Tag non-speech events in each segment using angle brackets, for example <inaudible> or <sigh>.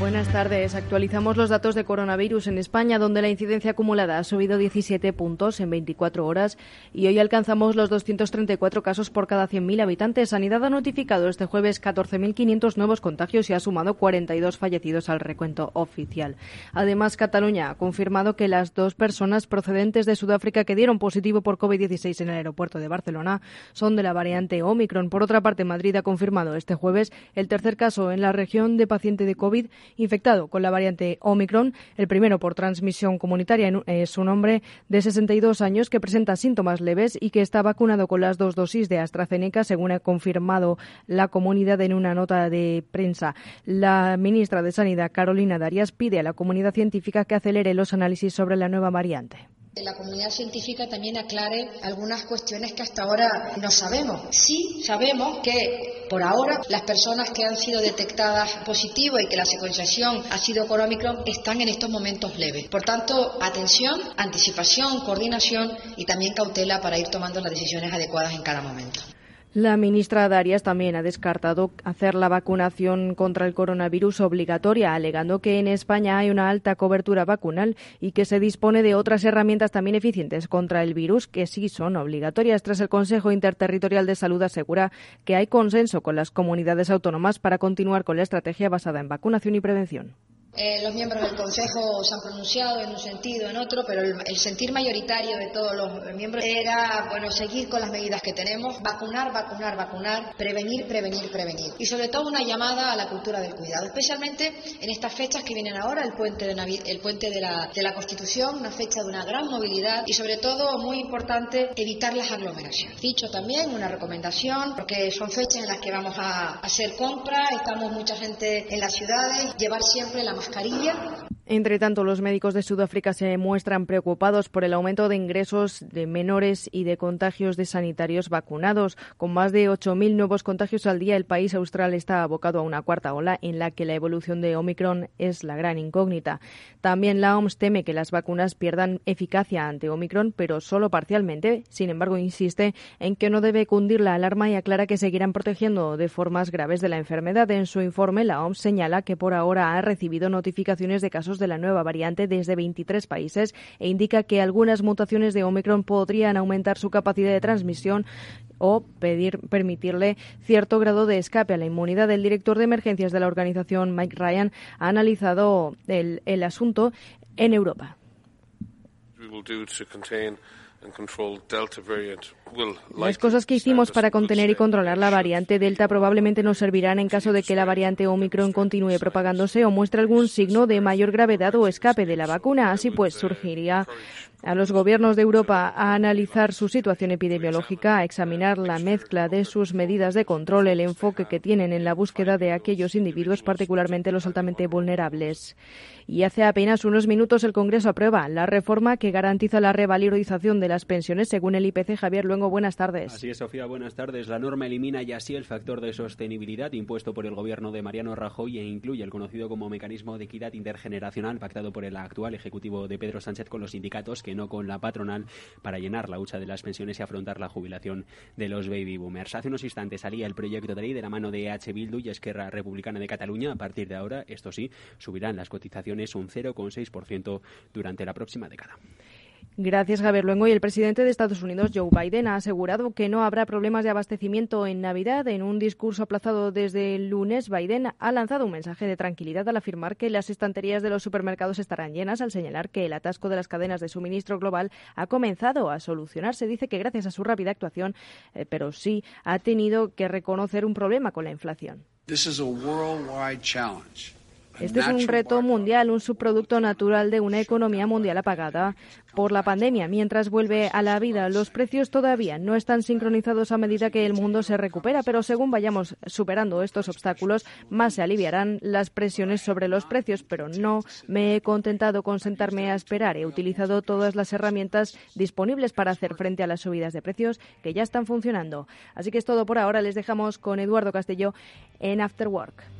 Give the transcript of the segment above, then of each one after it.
Buenas tardes. Actualizamos los datos de coronavirus en España, donde la incidencia acumulada ha subido 17 puntos en 24 horas y hoy alcanzamos los 234 casos por cada 100.000 habitantes. Sanidad ha notificado este jueves 14.500 nuevos contagios y ha sumado 42 fallecidos al recuento oficial. Además, Cataluña ha confirmado que las dos personas procedentes de Sudáfrica que dieron positivo por COVID-16 en el aeropuerto de Barcelona son de la variante Omicron. Por otra parte, Madrid ha confirmado este jueves el tercer caso en la región de paciente de COVID infectado con la variante Omicron, el primero por transmisión comunitaria. Es un hombre de 62 años que presenta síntomas leves y que está vacunado con las dos dosis de AstraZeneca, según ha confirmado la comunidad en una nota de prensa. La ministra de Sanidad, Carolina Darias, pide a la comunidad científica que acelere los análisis sobre la nueva variante la comunidad científica también aclare algunas cuestiones que hasta ahora no sabemos. Sí sabemos que por ahora las personas que han sido detectadas positivas y que la secuenciación ha sido con están en estos momentos leves. Por tanto, atención, anticipación, coordinación y también cautela para ir tomando las decisiones adecuadas en cada momento. La ministra Darias también ha descartado hacer la vacunación contra el coronavirus obligatoria, alegando que en España hay una alta cobertura vacunal y que se dispone de otras herramientas también eficientes contra el virus que sí son obligatorias. Tras el Consejo Interterritorial de Salud asegura que hay consenso con las comunidades autónomas para continuar con la estrategia basada en vacunación y prevención. Eh, los miembros del Consejo se han pronunciado en un sentido, en otro, pero el, sentir mayoritario de todos los miembros era, bueno, seguir con las medidas que tenemos, vacunar, vacunar, vacunar, prevenir, prevenir, prevenir. Y sobre todo una llamada a la cultura del cuidado, especialmente en estas fechas que vienen ahora, el puente de, el puente de, la, de la Constitución, una fecha de una gran movilidad y sobre todo, muy importante, evitar las aglomeraciones. Dicho también, una recomendación, porque son fechas en las que vamos a hacer compras, estamos mucha gente en las ciudades, llevar siempre la mascarilla entre tanto, los médicos de Sudáfrica se muestran preocupados por el aumento de ingresos de menores y de contagios de sanitarios vacunados. Con más de 8.000 nuevos contagios al día, el país austral está abocado a una cuarta ola en la que la evolución de Omicron es la gran incógnita. También la OMS teme que las vacunas pierdan eficacia ante Omicron, pero solo parcialmente. Sin embargo, insiste en que no debe cundir la alarma y aclara que seguirán protegiendo de formas graves de la enfermedad. En su informe, la OMS señala que por ahora ha recibido notificaciones de casos de la nueva variante desde 23 países e indica que algunas mutaciones de Omicron podrían aumentar su capacidad de transmisión o pedir, permitirle cierto grado de escape a la inmunidad. El director de emergencias de la organización, Mike Ryan, ha analizado el, el asunto en Europa. Las cosas que hicimos para contener y controlar la variante Delta probablemente nos servirán en caso de que la variante Omicron continúe propagándose o muestre algún signo de mayor gravedad o escape de la vacuna. Así pues, surgiría a los gobiernos de Europa a analizar su situación epidemiológica, a examinar la mezcla de sus medidas de control, el enfoque que tienen en la búsqueda de aquellos individuos, particularmente los altamente vulnerables. Y hace apenas unos minutos el Congreso aprueba la reforma que garantiza la revalorización de las pensiones según el IPC. Javier Luengo, buenas tardes. Así es, Sofía, buenas tardes. La norma elimina ya así el factor de sostenibilidad impuesto por el gobierno de Mariano Rajoy e incluye el conocido como mecanismo de equidad intergeneracional pactado por el actual ejecutivo de Pedro Sánchez con los sindicatos que no con la patronal para llenar la hucha de las pensiones y afrontar la jubilación de los baby boomers. Hace unos instantes salía el proyecto de ley de la mano de H. Bildu y Esquerra Republicana de Cataluña. A partir de ahora, esto sí, subirán las cotizaciones un 0,6% durante la próxima década. Gracias, Javier Luengo. Y el presidente de Estados Unidos, Joe Biden, ha asegurado que no habrá problemas de abastecimiento en Navidad. En un discurso aplazado desde el lunes, Biden ha lanzado un mensaje de tranquilidad al afirmar que las estanterías de los supermercados estarán llenas, al señalar que el atasco de las cadenas de suministro global ha comenzado a solucionarse. Dice que gracias a su rápida actuación, eh, pero sí ha tenido que reconocer un problema con la inflación. Este es un reto mundial, un subproducto natural de una economía mundial apagada por la pandemia. Mientras vuelve a la vida, los precios todavía no están sincronizados a medida que el mundo se recupera, pero según vayamos superando estos obstáculos, más se aliviarán las presiones sobre los precios. Pero no me he contentado con sentarme a esperar. He utilizado todas las herramientas disponibles para hacer frente a las subidas de precios que ya están funcionando. Así que es todo por ahora. Les dejamos con Eduardo Castelló en After Work.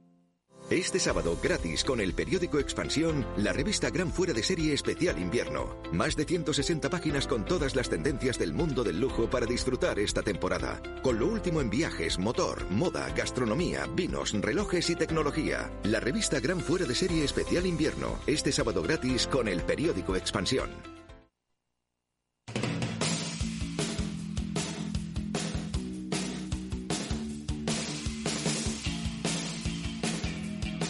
Este sábado gratis con el periódico Expansión, la revista Gran Fuera de Serie Especial Invierno. Más de 160 páginas con todas las tendencias del mundo del lujo para disfrutar esta temporada. Con lo último en viajes, motor, moda, gastronomía, vinos, relojes y tecnología. La revista Gran Fuera de Serie Especial Invierno. Este sábado gratis con el periódico Expansión.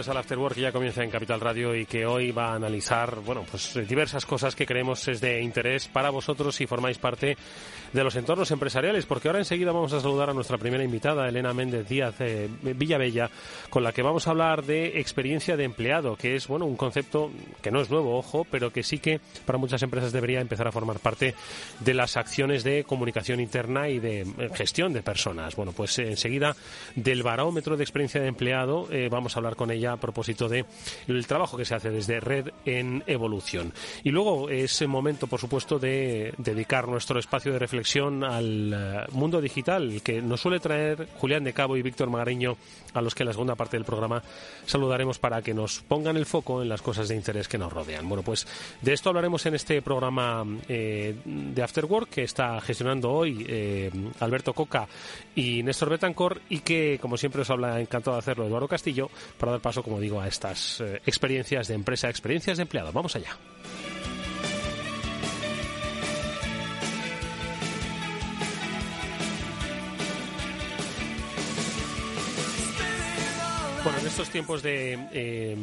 Bienvenidos al After Work que ya comienza en Capital Radio y que hoy va a analizar, bueno, pues diversas cosas que creemos es de interés para vosotros si formáis parte de los entornos empresariales, porque ahora enseguida vamos a saludar a nuestra primera invitada, Elena Méndez Díaz eh, Villavella, con la que vamos a hablar de experiencia de empleado, que es, bueno, un concepto que no es nuevo, ojo, pero que sí que para muchas empresas debería empezar a formar parte de las acciones de comunicación interna y de eh, gestión de personas. Bueno, pues eh, enseguida del barómetro de experiencia de empleado eh, vamos a hablar con ella a propósito de el trabajo que se hace desde Red en Evolución. Y luego es el momento, por supuesto, de dedicar nuestro espacio de reflexión al eh, mundo digital que nos suele traer Julián de Cabo y Víctor Magariño, a los que en la segunda parte del programa saludaremos para que nos pongan el foco en las cosas de interés que nos rodean. Bueno, pues de esto hablaremos en este programa eh, de After Work que está gestionando hoy Alberto Coca y Néstor Betancor y que, como siempre, os habla encantado de hacerlo Eduardo Castillo para dar paso, como digo, a estas eh, experiencias de empresa, experiencias de empleado. Vamos allá. Estos tiempos de eh,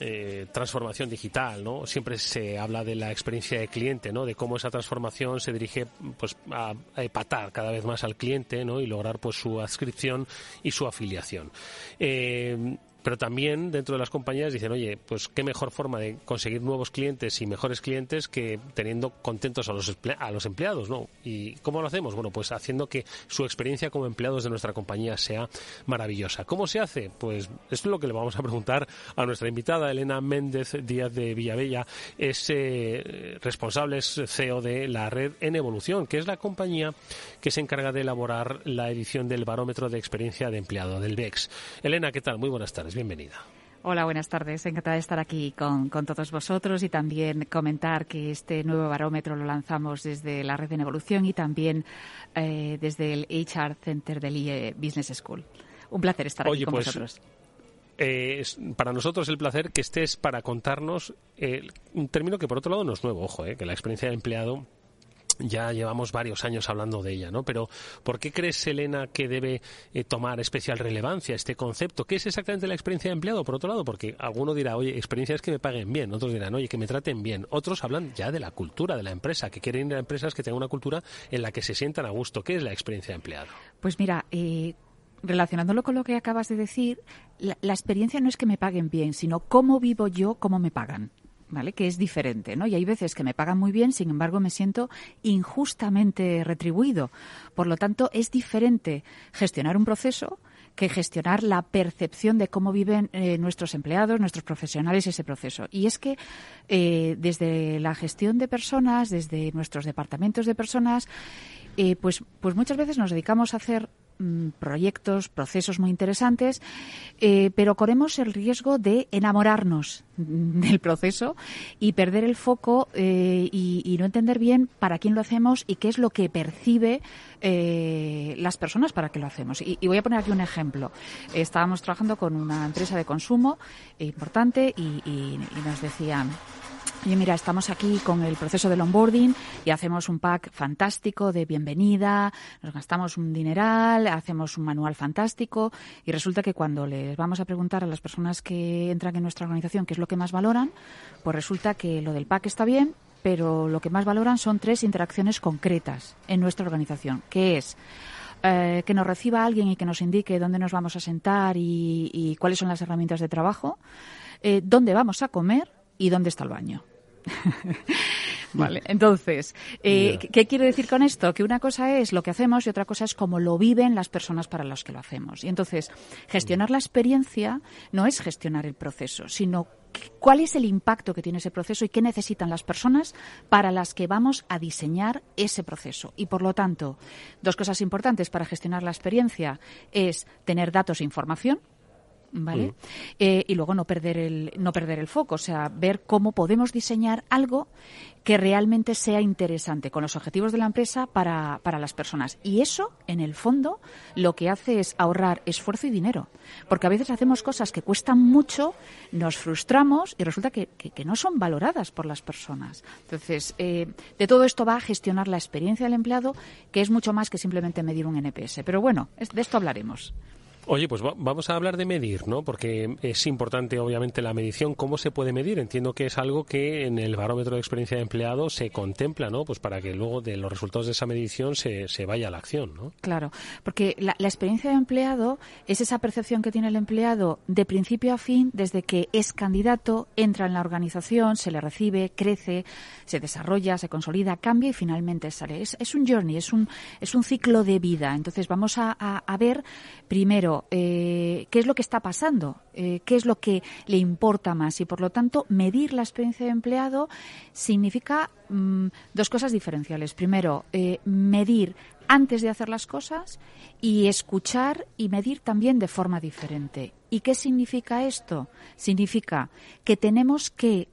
eh, transformación digital. Siempre se habla de la experiencia de cliente. De cómo esa transformación se dirige, pues, a, a cada vez más al cliente. Y lograr, pues, su adscripción y su afiliación. Eh, pero también dentro de las compañías dicen, oye, pues qué mejor forma de conseguir nuevos clientes y mejores clientes que teniendo contentos a los, a los empleados, ¿no? ¿Y cómo lo hacemos? Bueno, pues haciendo que su experiencia como empleados de nuestra compañía sea maravillosa. ¿Cómo se hace? Pues esto es lo que le vamos a preguntar a nuestra invitada, Elena Méndez Díaz de Villavella, es eh, responsable, es CEO de la red En Evolución, que es la compañía que se encarga de elaborar la edición del barómetro de experiencia de empleado, del BEX. Elena, ¿qué tal? Muy buenas tardes bienvenida. Hola, buenas tardes. Encantada de estar aquí con, todos vosotros y también comentar que este nuevo barómetro lo lanzamos desde la red en evolución y también eh, desde el HR Center del IE Business School. Un placer estar aquí con pues, vosotros. Eh, para nosotros el placer que estés para contarnos eh, un término que por otro lado no es nuevo, ojo, que la experiencia de empleado ya llevamos varios años hablando de ella, ¿no? Pero ¿por qué crees, Elena, que debe eh, tomar especial relevancia este concepto? ¿Qué es exactamente la experiencia de empleado? Por otro lado, porque alguno dirá, oye, experiencia es que me paguen bien, otros dirán, oye, que me traten bien. Otros hablan ya de la cultura de la empresa, que quieren ir a empresas que tengan una cultura en la que se sientan a gusto. ¿Qué es la experiencia de empleado? Pues mira, eh, relacionándolo con lo que acabas de decir, la experiencia no es que me paguen bien, sino cómo vivo yo, cómo me pagan. ¿Vale? Que es diferente, ¿no? Y hay veces que me pagan muy bien, sin embargo, me siento injustamente retribuido. Por lo tanto, es diferente gestionar un proceso que gestionar la percepción de cómo viven eh, nuestros empleados, nuestros profesionales ese proceso. Y es que eh, desde la gestión de personas, desde nuestros departamentos de personas, eh, pues, pues muchas veces nos dedicamos a hacer mm, proyectos, procesos muy interesantes, eh, pero corremos el riesgo de enamorarnos <laughs> del proceso y perder el foco eh, y, no entender bien para quién lo hacemos y qué es lo que percibe eh, las personas para que lo hacemos. Y, voy a poner aquí un ejemplo. estábamos trabajando con una empresa de consumo importante y nos decían Oye, mira, estamos aquí con el proceso del onboarding y hacemos un pack fantástico de bienvenida, nos gastamos un dineral, hacemos un manual fantástico y resulta que cuando les vamos a preguntar a las personas que entran en nuestra organización qué es lo que más valoran, pues resulta que lo del pack está bien, pero lo que más valoran son tres interacciones concretas en nuestra organización, que es eh, que nos reciba alguien y que nos indique dónde nos vamos a sentar y, cuáles son las herramientas de trabajo, eh, dónde vamos a comer y dónde está el baño. <laughs> vale, entonces, eh, ¿qué quiero decir con esto? Que una cosa es lo que hacemos y otra cosa es cómo lo viven las personas para las que lo hacemos. Y entonces, gestionar la experiencia no es gestionar el proceso, sino cuál es el impacto que tiene ese proceso y qué necesitan las personas para las que vamos a diseñar ese proceso. Y por lo tanto, dos cosas importantes para gestionar la experiencia es tener datos e información, ¿vale? Mm. Eh, y luego no perder el no perder el foco, o sea, ver cómo podemos diseñar algo que realmente sea interesante con los objetivos de la empresa para, para las personas. Y eso, en el fondo, lo que hace es ahorrar esfuerzo y dinero. Porque a veces hacemos cosas que cuestan mucho, nos frustramos y resulta que, que, no son valoradas por las personas. Entonces, eh, de todo esto va a gestionar la experiencia del empleado, que es mucho más que simplemente medir un NPS. Pero bueno, de esto hablaremos. Oye, pues vamos a hablar de medir, ¿no? Porque es importante, obviamente, la medición. ¿Cómo se puede medir? Entiendo que es algo que en el barómetro de experiencia de empleado se contempla, ¿no? Pues para que luego de los resultados de esa medición se, se vaya a la acción, ¿no? Claro, porque la, experiencia de empleado es esa percepción que tiene el empleado de principio a fin, desde que es candidato, entra en la organización, se le recibe, crece, se desarrolla, se consolida, cambia y finalmente sale. Es, es un journey, es un, es un ciclo de vida. Entonces vamos a, a ver primero eh, qué es lo que está pasando, eh, qué es lo que le importa más y, por lo tanto, medir la experiencia de empleado significa mm, dos cosas diferenciales. Primero, eh, medir antes de hacer las cosas y escuchar y medir también de forma diferente. ¿Y qué significa esto? Significa que tenemos que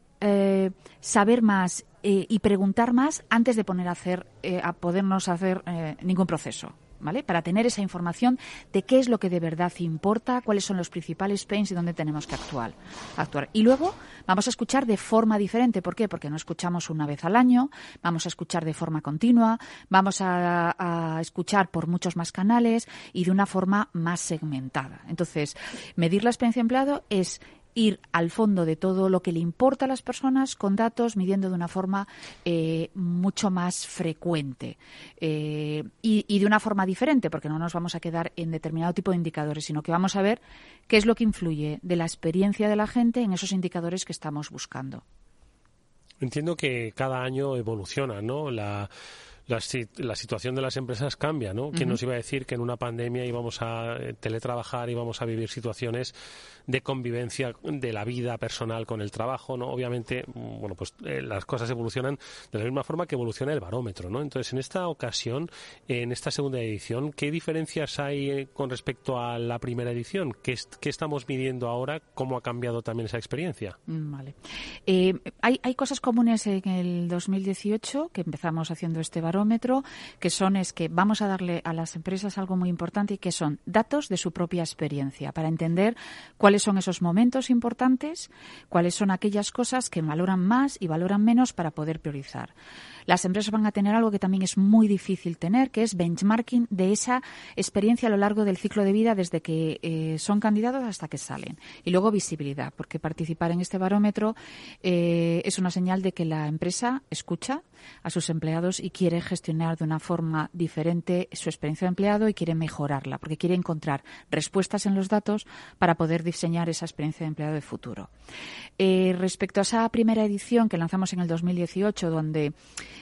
saber más y preguntar más antes de poner a hacer, a podernos hacer ningún proceso. ¿Vale? Para tener esa información de qué es lo que de verdad importa, cuáles son los principales pains y dónde tenemos que actuar. actuar. Y luego vamos a escuchar de forma diferente. ¿Por qué? Porque no escuchamos una vez al año, vamos a escuchar de forma continua, vamos a, escuchar por muchos más canales y de una forma más segmentada. Entonces, medir la experiencia empleado es ir al fondo de todo lo que le importa a las personas con datos, midiendo de una forma eh, mucho más frecuente eh, y, de una forma diferente, porque no nos vamos a quedar en determinado tipo de indicadores, sino que vamos a ver qué es lo que influye de la experiencia de la gente en esos indicadores que estamos buscando. Entiendo que cada año evoluciona, ¿no? La la, situación de las empresas cambia, ¿no? ¿Quién nos iba a decir que en una pandemia íbamos a eh, teletrabajar, íbamos a vivir situaciones de convivencia de la vida personal con el trabajo, ¿no? Obviamente, mm, bueno, pues eh, las cosas evolucionan de la misma forma que evoluciona el barómetro, ¿no? Entonces, en esta ocasión, en esta segunda edición, ¿qué diferencias hay eh, con respecto a la primera edición? ¿Qué, estamos midiendo ahora? ¿Cómo ha cambiado también esa experiencia? Mm, vale. hay, hay cosas comunes en el 2018 que empezamos haciendo este barómetro que son es que vamos a darle a las empresas algo muy importante y que son datos de su propia experiencia para entender cuáles son esos momentos importantes, cuáles son aquellas cosas que valoran más y valoran menos para poder priorizar las empresas van a tener algo que también es muy difícil tener, que es benchmarking de esa experiencia a lo largo del ciclo de vida desde que eh, son candidatos hasta que salen. Y luego visibilidad, porque participar en este barómetro eh, es una señal de que la empresa escucha a sus empleados y quiere gestionar de una forma diferente su experiencia de empleado y quiere mejorarla, porque quiere encontrar respuestas en los datos para poder diseñar esa experiencia de empleado de futuro. Eh, respecto a esa primera edición que lanzamos en el 2018, donde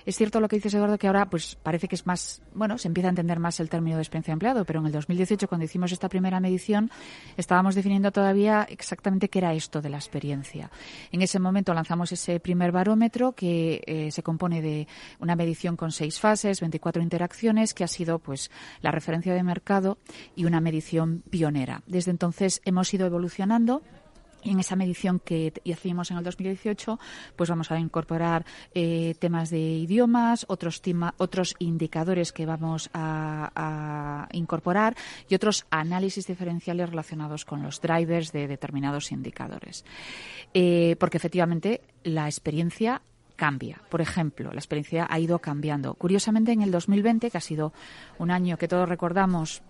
es cierto lo que dices, Eduardo, que ahora pues parece que es más, bueno, se empieza a entender más el término de experiencia de empleado, pero en el 2018, cuando hicimos esta primera medición, estábamos definiendo todavía exactamente qué era esto de la experiencia. En ese momento lanzamos ese primer barómetro que eh, se compone de una medición con seis fases, 24 interacciones, que ha sido pues la referencia de mercado y una medición pionera. Desde entonces hemos ido evolucionando en esa medición que hicimos en el 2018, pues vamos a incorporar eh, temas de idiomas, otros, otros indicadores que vamos a, incorporar y otros análisis diferenciales relacionados con los drivers de determinados indicadores. Eh, porque efectivamente la experiencia cambia. Por ejemplo, la experiencia ha ido cambiando. Curiosamente, en el 2020, que ha sido un año que todos recordamos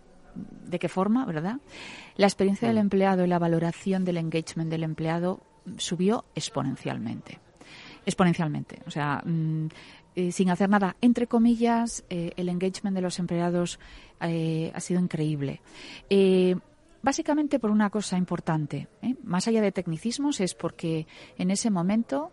de qué forma, ¿verdad? La experiencia del empleado y la valoración del engagement del empleado subió exponencialmente. Exponencialmente. O sea, mm, eh, sin hacer nada, entre comillas, eh, el engagement de los empleados eh, ha sido increíble. básicamente por una cosa importante, más allá de tecnicismos, es porque en ese momento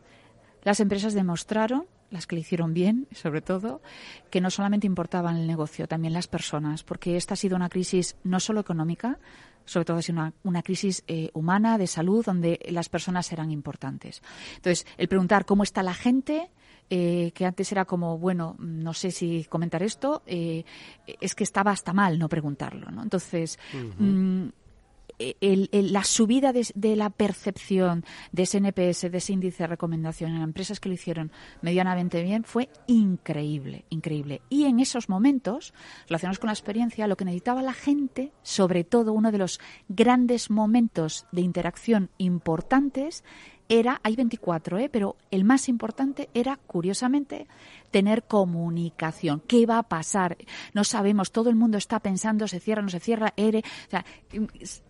las empresas demostraron las que le hicieron bien, sobre todo, que no solamente importaban el negocio, también las personas, porque esta ha sido una crisis no solo económica, sobre todo ha sido una, crisis eh, humana, de salud, donde las personas eran importantes. Entonces, el preguntar cómo está la gente, eh, que antes era como, bueno, no sé si comentar esto, eh, es que estaba hasta mal no preguntarlo. ¿no? Entonces, la subida de, la percepción de ese NPS, de ese índice de recomendación en empresas que lo hicieron medianamente bien, fue increíble, increíble. Y en esos momentos, relacionados con la experiencia, lo que necesitaba la gente, sobre todo uno de los grandes momentos de interacción importantes, era, hay 24, ¿eh? pero el más importante era, curiosamente, tener comunicación. ¿Qué va a pasar? No sabemos, todo el mundo está pensando, se cierra, no se cierra, ERE. O sea,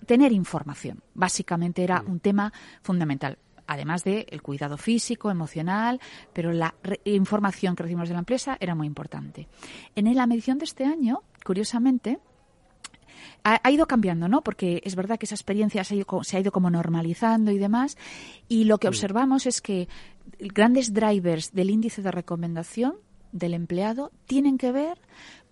tener información, básicamente era un tema fundamental además del el cuidado físico, emocional, pero la información que recibimos de la empresa era muy importante. En la medición de este año, curiosamente, ha, ido cambiando, ¿no? Porque es verdad que esa experiencia se ha, ido, como normalizando y demás. Y lo que observamos es que grandes drivers del índice de recomendación del empleado tienen que ver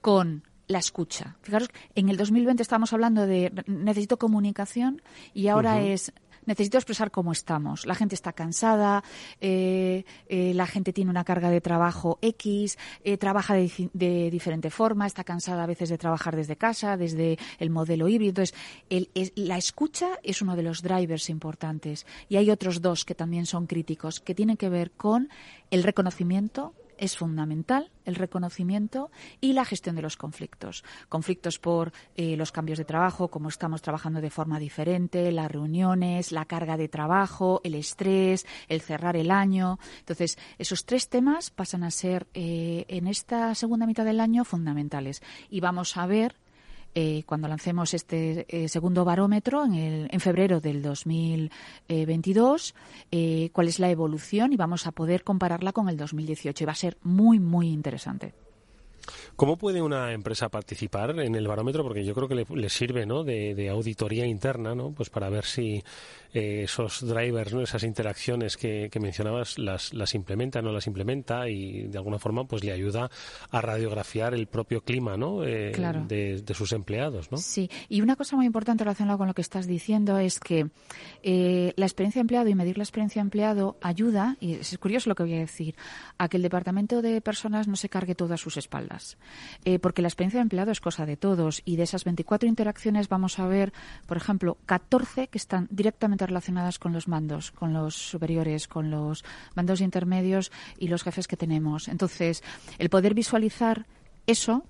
con la escucha. Fijaros, en el 2020 estábamos hablando de necesito comunicación y ahora es necesito expresar cómo estamos. La gente está cansada, eh, eh, la gente tiene una carga de trabajo X, eh, trabaja de, diferente forma, está cansada a veces de trabajar desde casa, desde el modelo híbrido. Entonces, la escucha es uno de los drivers importantes. Y hay otros dos que también son críticos, que tienen que ver con el reconocimiento es fundamental el reconocimiento y la gestión de los conflictos. Conflictos por eh, los cambios de trabajo, como estamos trabajando de forma diferente, las reuniones, la carga de trabajo, el estrés, el cerrar el año. Entonces, esos tres temas pasan a ser eh, en esta segunda mitad del año fundamentales. Y vamos a ver eh, cuando lancemos este eh, segundo barómetro en, el, en febrero del 2022, eh, cuál es la evolución y vamos a poder compararla con el 2018 y va a ser muy, muy interesante. ¿Cómo puede una empresa participar en el barómetro? Porque yo creo que le, sirve ¿no? de, de, auditoría interna, ¿no? Pues para ver si eh, esos drivers, ¿no? esas interacciones que, mencionabas, las, las implementa o no las implementa y de alguna forma pues le ayuda a radiografiar el propio clima ¿no? Eh, de, sus empleados. ¿no? Sí, y una cosa muy importante relacionada con lo que estás diciendo es que eh, la experiencia de empleado y medir la experiencia de empleado ayuda, y es curioso lo que voy a decir, a que el departamento de personas no se cargue todo a sus espaldas. Porque la experiencia de empleado es cosa de todos y de esas 24 interacciones vamos a ver, por ejemplo, 14 que están directamente relacionadas con los mandos, con los superiores, con los mandos intermedios y los jefes que tenemos. Entonces, el poder visualizar eso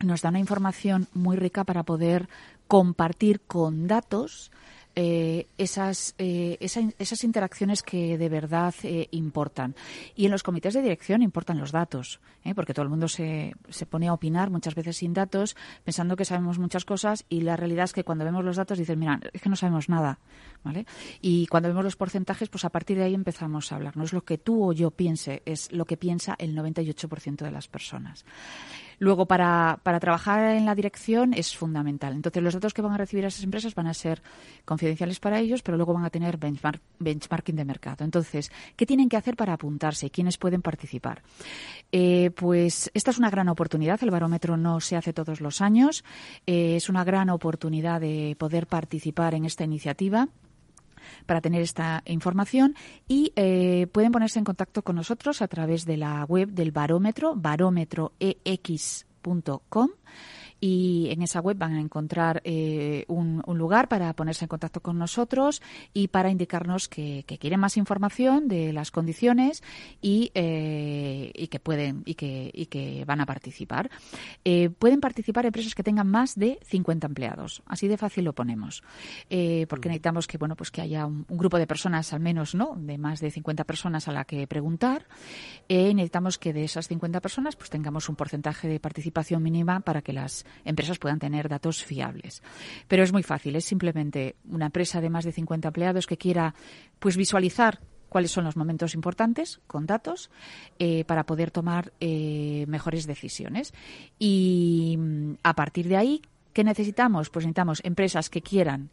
nos da una información muy rica para poder compartir con datos eh, esas, eh, esas interacciones que de verdad eh, importan. Y en los comités de dirección importan los datos, porque todo el mundo se, se pone a opinar muchas veces sin datos, pensando que sabemos muchas cosas y la realidad es que cuando vemos los datos dicen, mira, es que no sabemos nada. ¿vale? Y cuando vemos los porcentajes, pues a partir de ahí empezamos a hablar. No es lo que tú o yo piense, es lo que piensa el 98% de las personas. Luego, para, para trabajar en la dirección es fundamental. Entonces, los datos que van a recibir esas empresas van a ser confidenciales para ellos, pero luego van a tener benchmarking de mercado. Entonces, ¿qué tienen que hacer para apuntarse? ¿Quiénes pueden participar? Eh, pues esta es una gran oportunidad. El barómetro no se hace todos los años. Eh, es una gran oportunidad de poder participar en esta iniciativa. Para tener esta información y eh, pueden ponerse en contacto con nosotros a través de la web del barómetro, barómetroex.com y en esa web van a encontrar eh, un, lugar para ponerse en contacto con nosotros y para indicarnos que, quieren más información de las condiciones y, eh, y que pueden y que, y que van a participar. Eh, pueden participar empresas que tengan más de 50 empleados. Así de fácil lo ponemos. porque necesitamos que bueno pues que haya un, grupo de personas al menos no de más de 50 personas a la que preguntar. necesitamos que de esas 50 personas pues tengamos un porcentaje de participación mínima para que las empresas puedan tener datos fiables. Pero es muy fácil, es simplemente una empresa de más de 50 empleados que quiera pues visualizar cuáles son los momentos importantes con datos eh, para poder tomar eh, mejores decisiones. Y mm, a partir de ahí, ¿qué necesitamos? Pues necesitamos empresas que quieran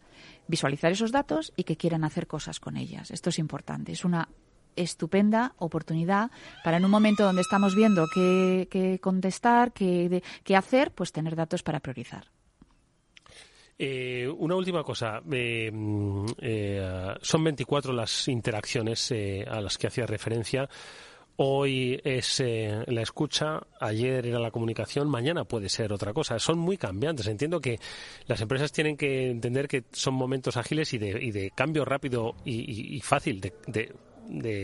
visualizar esos datos y que quieran hacer cosas con ellas. Esto es importante. Es una estupenda oportunidad para en un momento donde estamos viendo qué, contestar, qué, hacer, pues tener datos para priorizar. Eh, una última cosa. Eh, mm, eh, son 24 las interacciones a las que hacía referencia. Hoy es la escucha, ayer era la comunicación, mañana puede ser otra cosa. Son muy cambiantes. Entiendo que las empresas tienen que entender que son momentos ágiles y de, cambio rápido y, fácil de, de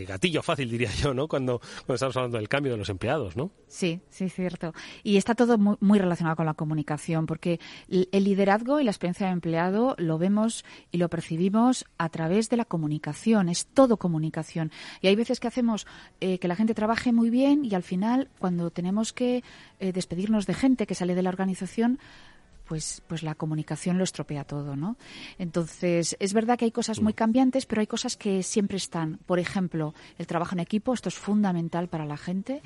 gatillo fácil, diría yo, ¿no? Cuando, cuando estamos hablando del cambio de los empleados, ¿no? Sí, sí, cierto. Y está todo muy, muy relacionado con la comunicación, porque el liderazgo y la experiencia de empleado lo vemos y lo percibimos a través de la comunicación. Es todo comunicación. Y hay veces que hacemos eh, que la gente trabaje muy bien y al final, cuando tenemos que eh, despedirnos de gente que sale de la organización, pues, pues la comunicación lo estropea todo, ¿no? Entonces, es verdad que hay cosas muy cambiantes, pero hay cosas que siempre están. Por ejemplo, el trabajo en equipo, esto es fundamental para la gente.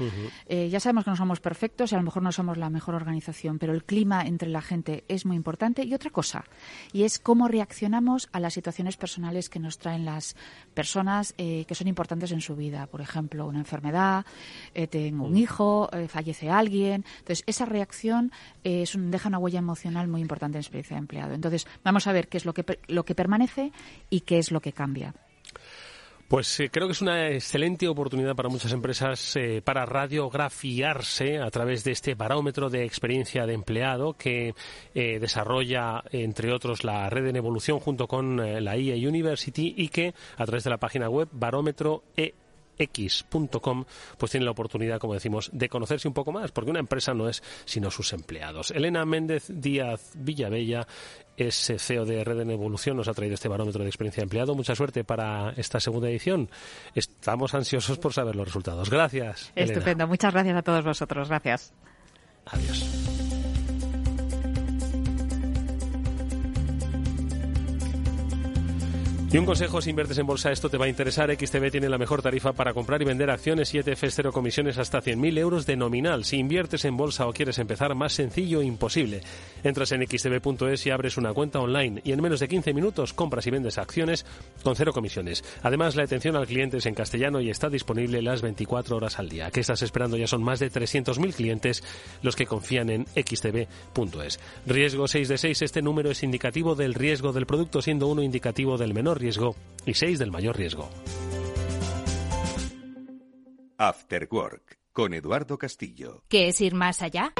Eh, ya sabemos que no somos perfectos y a lo mejor no somos la mejor organización, pero el clima entre la gente es muy importante. Y otra cosa, y es cómo reaccionamos a las situaciones personales que nos traen las personas eh, que son importantes en su vida. Por ejemplo, una enfermedad, eh, tengo un hijo, fallece alguien. Entonces, esa reacción es deja una huella emocional muy importante en experiencia de empleado. Entonces, vamos a ver qué es lo que, lo que permanece y qué es lo que cambia. Pues eh, creo que es una excelente oportunidad para muchas empresas eh, para radiografiarse a través de este barómetro de experiencia de empleado que eh, desarrolla, entre otros, la red en evolución junto con la IA University y que a través de la página web barómetro e x.com, pues tiene la oportunidad, como decimos, de conocerse un poco más, porque una empresa no es sino sus empleados. Elena Méndez Díaz Villavella es CEO de Red en Evolución, nos ha traído este barómetro de experiencia de empleado. Mucha suerte para esta segunda edición. Estamos ansiosos por saber los resultados. Gracias. Estupendo. Muchas gracias a todos vosotros. Gracias. Adiós. Y un consejo, si inviertes en bolsa, esto te va a interesar. XTB tiene la mejor tarifa para comprar y vender acciones y ETFs cero comisiones hasta 100.000 euros de nominal. Si inviertes en bolsa o quieres empezar, más sencillo imposible. Entras en xtb.es y abres una cuenta online y en menos de 15 minutos compras y vendes acciones con cero comisiones. Además, la atención al cliente es en castellano y está disponible las 24 horas al día. ¿Qué estás esperando? Ya son más de 300.000 clientes los que confían en xtb.es. Riesgo 6 de 6. Este número es indicativo del riesgo del producto, siendo uno indicativo del menor riesgo y 6 del mayor riesgo. After Work con Eduardo Castillo. ¿Qué es ir más allá?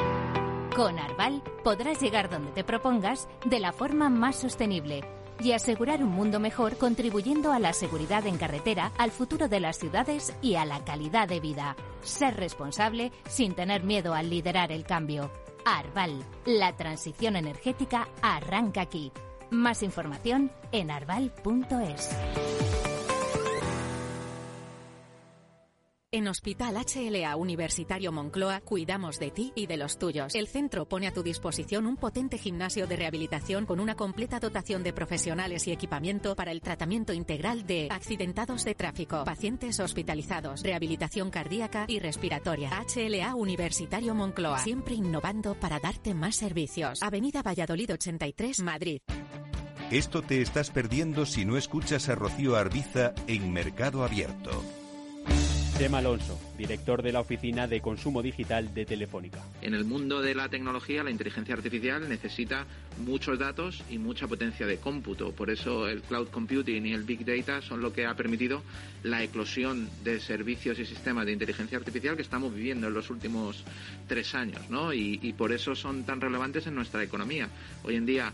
Con Arval podrás llegar donde te propongas de la forma más sostenible y asegurar un mundo mejor contribuyendo a la seguridad en carretera, al futuro de las ciudades y a la calidad de vida. Ser responsable sin tener miedo al liderar el cambio. Arval, la transición energética arranca aquí. Más información en arval.es. En Hospital HLA Universitario Moncloa cuidamos de ti y de los tuyos. El centro pone a tu disposición un potente gimnasio de rehabilitación con una completa dotación de profesionales y equipamiento para el tratamiento integral de accidentados de tráfico, pacientes hospitalizados, rehabilitación cardíaca y respiratoria. HLA Universitario Moncloa, siempre innovando para darte más servicios. Avenida Valladolid 83, Madrid. Esto te estás perdiendo si no escuchas a Rocío Arbiza en Mercado Abierto. Tema Alonso director de la Oficina de Consumo Digital de Telefónica. En el mundo de la tecnología, la inteligencia artificial necesita muchos datos y mucha potencia de cómputo. Por eso el cloud computing y el big data son lo que ha permitido la eclosión de servicios y sistemas de inteligencia artificial que estamos viviendo en los últimos tres años, ¿no? Y, y por eso son tan relevantes en nuestra economía. Hoy en día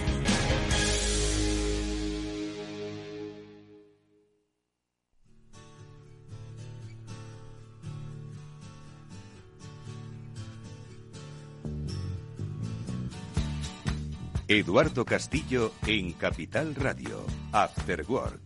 Eduardo Castillo en Capital Radio, After Work.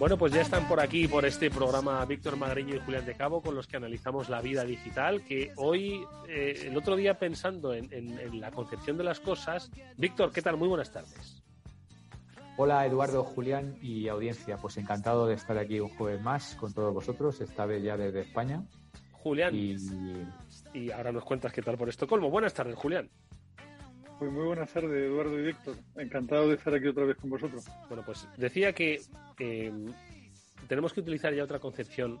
Bueno, pues ya están por aquí, por este programa, Víctor Magreño y Julián de Cabo, con los que analizamos la vida digital, que hoy, eh, el otro día pensando en, en, en la concepción de las cosas, Víctor, ¿qué tal? Muy buenas tardes. Hola Eduardo, Julián y audiencia. Pues encantado de estar aquí un jueves más con todos vosotros, esta vez ya desde España. Julián. Y, y ahora nos cuentas qué tal por Estocolmo. Buenas tardes, Julián. Pues muy buenas tardes, Eduardo y Víctor. Encantado de estar aquí otra vez con vosotros. Bueno, pues decía que eh, tenemos que utilizar ya otra concepción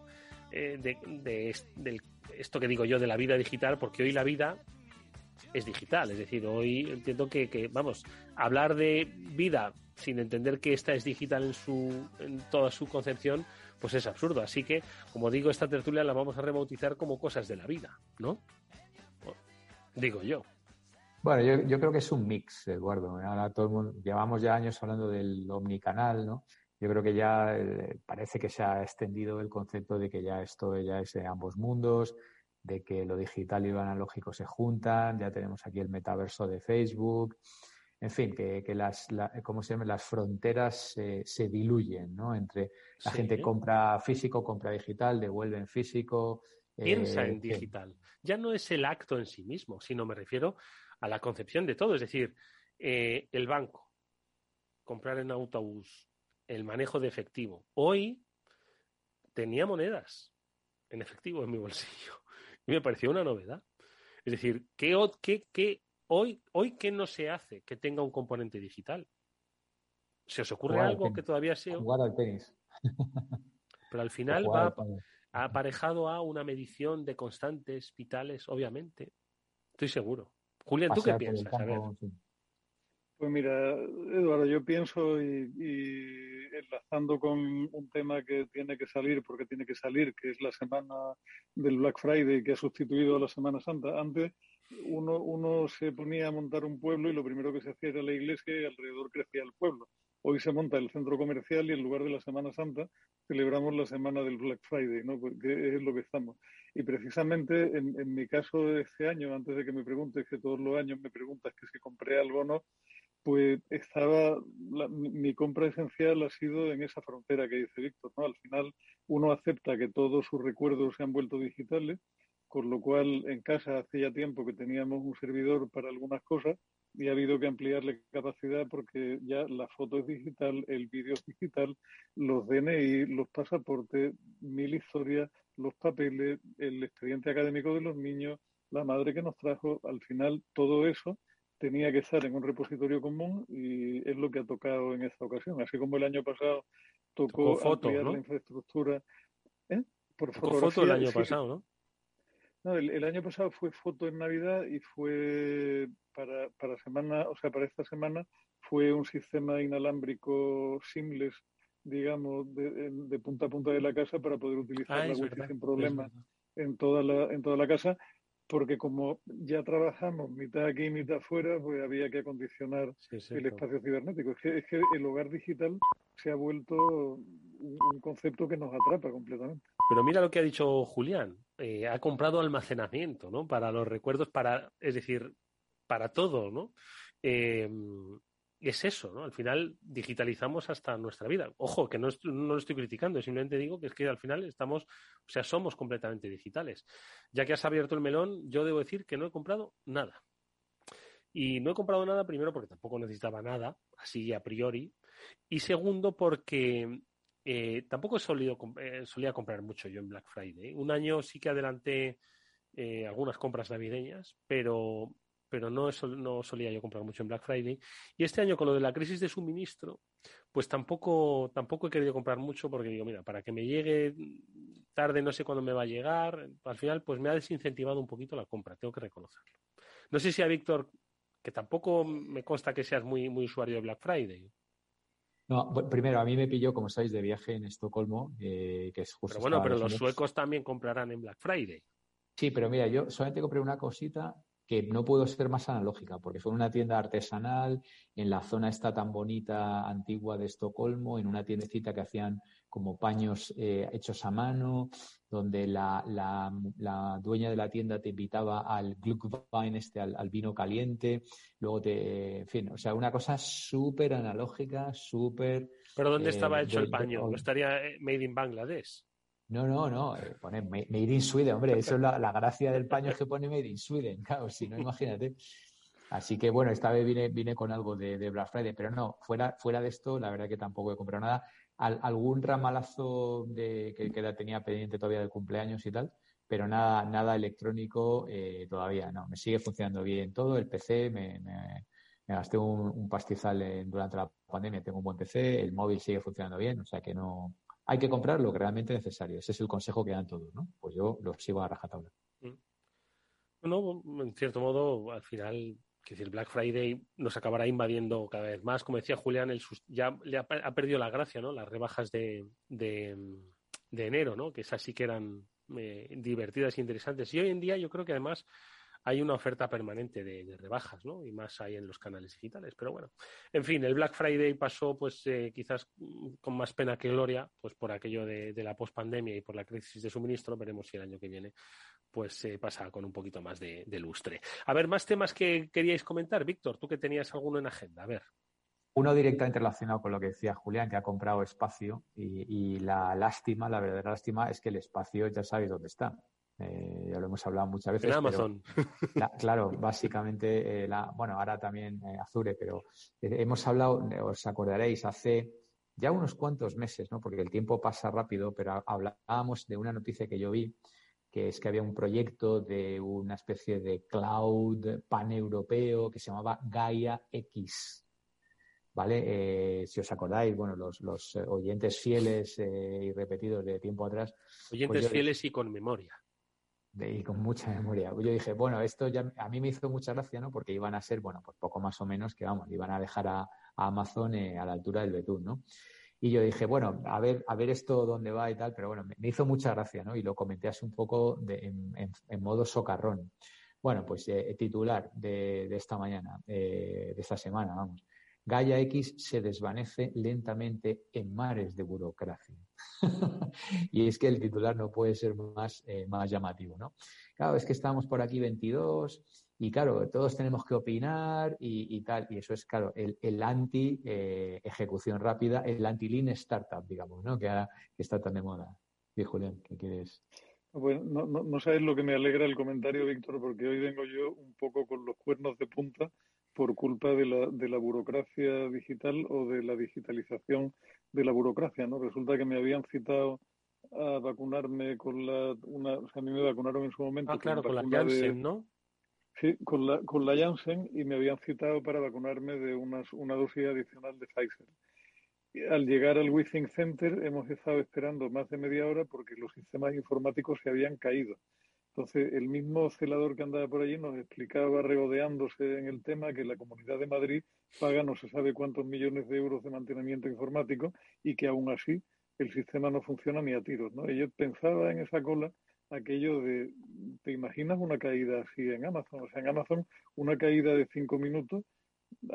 eh, de, de, de, esto que digo yo de la vida digital, porque hoy la vida es digital. Es decir, hoy entiendo que, que vamos, hablar de vida sin entender que esta es digital en, su, en toda su concepción, pues es absurdo. Así que, como digo, esta tertulia la vamos a rebautizar como cosas de la vida, ¿no? Digo yo. Bueno, yo, creo que es un mix, Eduardo. Ahora todo el mundo, llevamos ya años hablando del omnicanal, ¿no? Yo creo que ya eh, parece que se ha extendido el concepto de que ya esto ya es de ambos mundos, de que lo digital y lo analógico se juntan, ya tenemos aquí el metaverso de Facebook, en fin, que, que las, la, ¿cómo se llama? Las fronteras eh, se diluyen, ¿no? Entre la sí. gente compra físico, compra digital, devuelve en físico. Piensa eh, en digital. Ya no es el acto en sí mismo, sino me refiero a la concepción de todo. Es decir, eh, el banco, comprar en autobús, el manejo de efectivo. Hoy tenía monedas en efectivo en mi bolsillo <laughs> y me pareció una novedad. Es decir, ¿qué, qué, qué Hoy, hoy, ¿qué no se hace que tenga un componente digital? ¿Se os ocurre Jugar algo que todavía sea? Jugar al tenis. <laughs> Pero al final va aparejado a una medición de constantes vitales, obviamente. Estoy seguro. Julián, ¿tú qué piensas? A ver. Pues mira, Eduardo, yo pienso y, y, enlazando con un tema que tiene que salir, porque tiene que salir, que es la semana del Black Friday que ha sustituido a la Semana Santa. Antes uno, uno se ponía a montar un pueblo y lo primero que se hacía era la iglesia y alrededor crecía el pueblo. Hoy se monta el centro comercial y en lugar de la Semana Santa celebramos la semana del Black Friday, ¿no? Porque es lo que estamos. Y precisamente en, en mi caso de este año, antes de que me preguntes, que todos los años me preguntas que si compré algo o no, pues estaba, la, mi compra esencial ha sido en esa frontera que dice Víctor, ¿no? Al final uno acepta que todos sus recuerdos se han vuelto digitales, con lo cual en casa hace ya tiempo que teníamos un servidor para algunas cosas y ha habido que ampliarle capacidad porque ya la foto es digital, el vídeo es digital, los DNI, los pasaportes, mil historias, los papeles, el expediente académico de los niños, la madre que nos trajo, al final todo eso tenía que estar en un repositorio común y es lo que ha tocado en esta ocasión. Así como el año pasado tocó, ampliar la infraestructura. ¿eh? Por foto el año pasado, ¿no? No, el, año pasado fue foto en Navidad y fue para, para semana, o sea, para esta semana fue un sistema inalámbrico simples, digamos, de, punta a punta de la casa para poder utilizar ah, la wifi sin problema en toda la, en toda la casa, porque como ya trabajamos mitad aquí y mitad afuera, pues había que acondicionar el espacio cibernético. Es que, es que el hogar digital se ha vuelto un concepto que nos atrapa completamente. Pero mira lo que ha dicho Julián. Eh, ha comprado almacenamiento, ¿no? Para los recuerdos, para, es decir, para todo, ¿no? Eh, es eso, ¿no? Al final digitalizamos hasta nuestra vida. Ojo, que no, no, lo estoy criticando, simplemente digo que es que al final estamos, o sea, somos completamente digitales. Ya que has abierto el melón, yo debo decir que no he comprado nada. Y no he comprado nada primero porque tampoco necesitaba nada, así a priori. Y segundo porque eh, tampoco solido, eh, solía comprar mucho yo en Black Friday. Un año sí que adelanté eh, algunas compras navideñas, pero pero no, no solía yo comprar mucho en Black Friday. Y este año, con lo de la crisis de suministro, pues tampoco, tampoco he querido comprar mucho porque digo, mira, para que me llegue tarde, no sé cuándo me va a llegar, al final, pues me ha desincentivado un poquito la compra, tengo que reconocerlo. No sé si a Víctor, que tampoco me consta que seas muy, muy usuario de Black Friday. No, primero, a mí me pilló, como sabéis, de viaje en Estocolmo, eh, que es justo. Pero bueno, pero los suecos también comprarán en Black Friday. Sí, pero mira, yo solamente compré una cosita que no puedo ser más analógica, porque fue una tienda artesanal en la zona esta tan bonita antigua de Estocolmo, en una tiendecita que hacían como paños eh, hechos a mano, donde la, la, dueña de la tienda te invitaba al Gluckwein, este, al, vino caliente, luego te, en fin, o sea, una cosa súper analógica, súper... ¿Pero dónde estaba eh, hecho el paño? ¿No estaría eh, made in Bangladesh? No, no, no, eh, pone Made in Sweden, hombre, eso es la, gracia del paño es que pone Made in Sweden, claro, si no, imagínate. Así que bueno, esta vez vine, vine con algo de, Black Friday, pero no, fuera, fuera de esto, la verdad que tampoco he comprado nada. Algún ramalazo de, que, que, tenía pendiente todavía del cumpleaños y tal, pero nada, nada electrónico eh, todavía, no. Me sigue funcionando bien todo, el PC, me, me, gasté un, pastizal durante la pandemia, tengo un buen PC, el móvil sigue funcionando bien, o sea que no, hay que comprar lo realmente es necesario. Ese es el consejo que dan todos, ¿no? Pues yo lo sigo a rajatabla. Mm. Bueno, en cierto modo, al final, decir, Black Friday nos acabará invadiendo cada vez más. Como decía Julián, el, ya le ha, perdido la gracia, ¿no? Las rebajas de, de, enero, ¿no? Que esas sí que eran eh, divertidas e interesantes. Y hoy en día yo creo que además hay una oferta permanente de, rebajas, ¿no? Y más hay en los canales digitales. Pero bueno, en fin, el Black Friday pasó, pues eh, quizás con más pena que gloria, pues por aquello de, la pospandemia y por la crisis de suministro. Veremos si el año que viene, pues se pasa con un poquito más de, lustre. A ver, más temas que queríais comentar, Víctor. Tú que tenías alguno en agenda, a ver. Uno directamente relacionado con lo que decía Julián, que ha comprado espacio y, y la lástima, la verdadera lástima es que el espacio ya sabéis dónde está. Eh, ya lo hemos hablado muchas veces. En Amazon. <laughs> claro, básicamente, eh, la, bueno, ahora también eh, Azure, pero hemos hablado, os acordaréis, hace ya unos cuantos meses, ¿no? Porque el tiempo pasa rápido, pero hablábamos de una noticia que yo vi, que es que había un proyecto de una especie de cloud paneuropeo que se llamaba Gaia X. ¿Vale? si os acordáis, bueno, los, los oyentes fieles y repetidos de tiempo atrás. Oyentes pues fieles y con memoria y con mucha memoria. Yo dije, bueno, esto ya a mí me hizo mucha gracia, ¿no? Porque iban a ser, bueno, pues poco más o menos que vamos, iban a dejar a, Amazon eh, a la altura del Betún, ¿no? Y yo dije, bueno, a ver, a ver esto dónde va y tal, pero bueno, me, hizo mucha gracia, ¿no? Y lo comenté así un poco en, modo socarrón. Bueno, pues eh, titular de, de, esta mañana, eh, de esta semana, vamos. Gaia X se desvanece lentamente en mares de burocracia. <laughs> y es que el titular no puede ser más, eh, más llamativo, ¿no? Claro, es que estamos por aquí 22 y claro, todos tenemos que opinar y, tal, y eso es, claro, el, anti-ejecución eh, rápida, el anti-lean startup, digamos, ¿no? Que, que está tan de moda. Sí, Julián, ¿qué quieres? Bueno, no, no, no sabes lo que me alegra el comentario, Víctor, porque hoy vengo yo un poco con los cuernos de punta por culpa de la, de la burocracia digital o de la digitalización de la burocracia, ¿no? Resulta que me habían citado a vacunarme con la una, o sea, a mí me vacunaron en su momento. Ah, claro, con la Janssen, ¿no? Sí, con la, con la Janssen y me habían citado para vacunarme de unas, una dosis adicional de Pfizer. Al llegar al Withing Center hemos estado esperando más de media hora porque los sistemas informáticos se habían caído. Entonces, el mismo celador que andaba por allí nos explicaba, regodeándose en el tema, que la Comunidad de Madrid paga no se sabe cuántos millones de euros de mantenimiento informático y que aún así el sistema no funciona ni a tiros. ¿no? Ellos pensaban en esa cola aquello de, ¿te imaginas una caída así en Amazon? O sea, en Amazon una caída de cinco minutos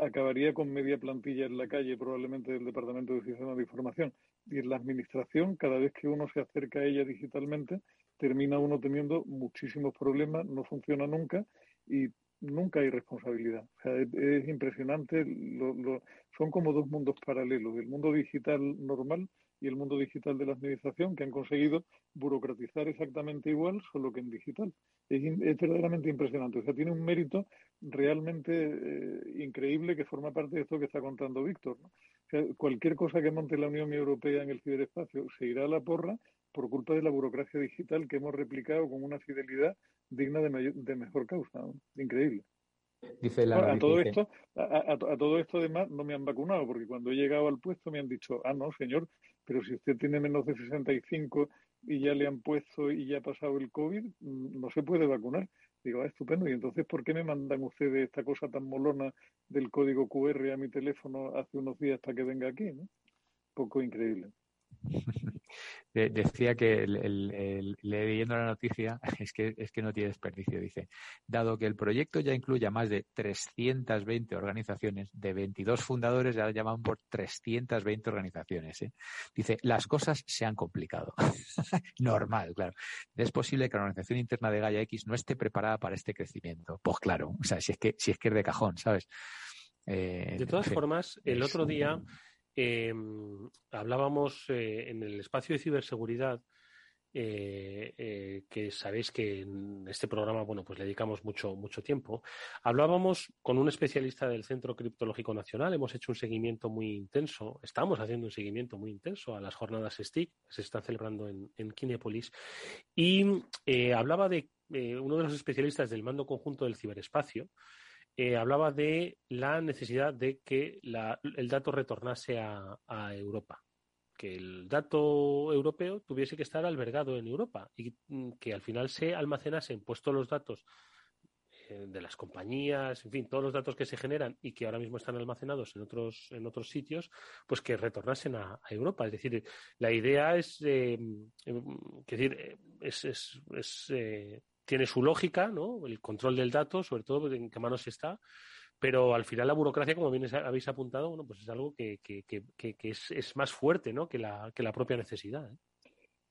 acabaría con media plantilla en la calle, probablemente del Departamento de Sistemas de Información. Y en la administración, cada vez que uno se acerca a ella digitalmente, termina uno teniendo muchísimos problemas, no funciona nunca y nunca hay responsabilidad. O sea, es, impresionante, son como dos mundos paralelos, el mundo digital normal y el mundo digital de la administración que han conseguido burocratizar exactamente igual, solo que en digital. Es, verdaderamente impresionante. O sea, tiene un mérito realmente eh, increíble que forma parte de esto que está contando Víctor. O sea, cualquier cosa que monte la Unión Europea en el ciberespacio se irá a la porra por culpa de la burocracia digital que hemos replicado con una fidelidad digna de, de mejor causa. Increíble. Dice la, a, todo esto, a, todo esto además no me han vacunado, porque cuando he llegado al puesto me han dicho, ah, no, señor, pero si usted tiene menos de 65 y ya le han puesto y ya ha pasado el COVID, mm, no se puede vacunar. Digo, ah, estupendo. ¿Y entonces por qué me mandan ustedes esta cosa tan molona del código QR a mi teléfono hace unos días para que venga aquí? ¿no? Poco increíble. <laughs> decía que el, leyendo la noticia <laughs> es que, es que no tiene desperdicio. Dice, dado que el proyecto ya incluye a más de 320 organizaciones, de 22 fundadores ya llaman por 320 organizaciones. ¿eh? Dice, las cosas se han complicado. <laughs> Normal, claro. Es posible que la organización interna de Gaia X no esté preparada para este crecimiento. Pues claro, o sea, si es que, si es, que es de cajón, ¿sabes? Eh, de todas formas, el otro día eh, hablábamos eh, en el espacio de ciberseguridad, eh, eh, que sabéis que en este programa, bueno, pues le dedicamos mucho, mucho tiempo. Hablábamos con un especialista del Centro Criptológico Nacional, hemos hecho un seguimiento muy intenso, estamos haciendo un seguimiento muy intenso a las jornadas STIC que se están celebrando en, en Kinepolis, y hablaba de uno de los especialistas del mando conjunto del ciberespacio, eh, hablaba de la necesidad de que el dato retornase a, Europa, que el dato europeo tuviese que estar albergado en Europa y que al final se almacenasen puestos los datos eh, de las compañías, en fin, todos los datos que se generan y que ahora mismo están almacenados en otros, en otros sitios, pues que retornasen a, Europa. Es decir, la idea es, eh, decir, es, es, es tiene su lógica, ¿no? El control del dato, sobre todo en qué manos está, pero al final la burocracia, como bien habéis apuntado, bueno, pues es algo que, que, que, que es, es, más fuerte, ¿no? Que la, que la propia necesidad. ¿eh?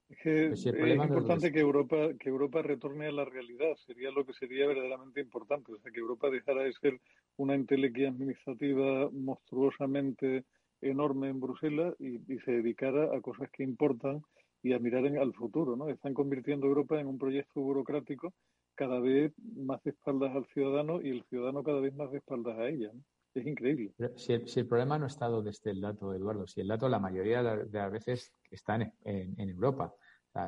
Es, que pues es importante que Europa, que Europa retorne a la realidad, sería lo que sería verdaderamente importante, o sea, que Europa dejara de ser una entelequia administrativa monstruosamente enorme en Bruselas y, y se dedicara a cosas que importan y a mirar en, al futuro, ¿no? Están convirtiendo Europa en un proyecto burocrático cada vez más de espaldas al ciudadano y el ciudadano cada vez más de espaldas a ella. Es increíble. Si el, problema no está donde esté el dato, Eduardo, si el dato la mayoría de las veces está en, Europa,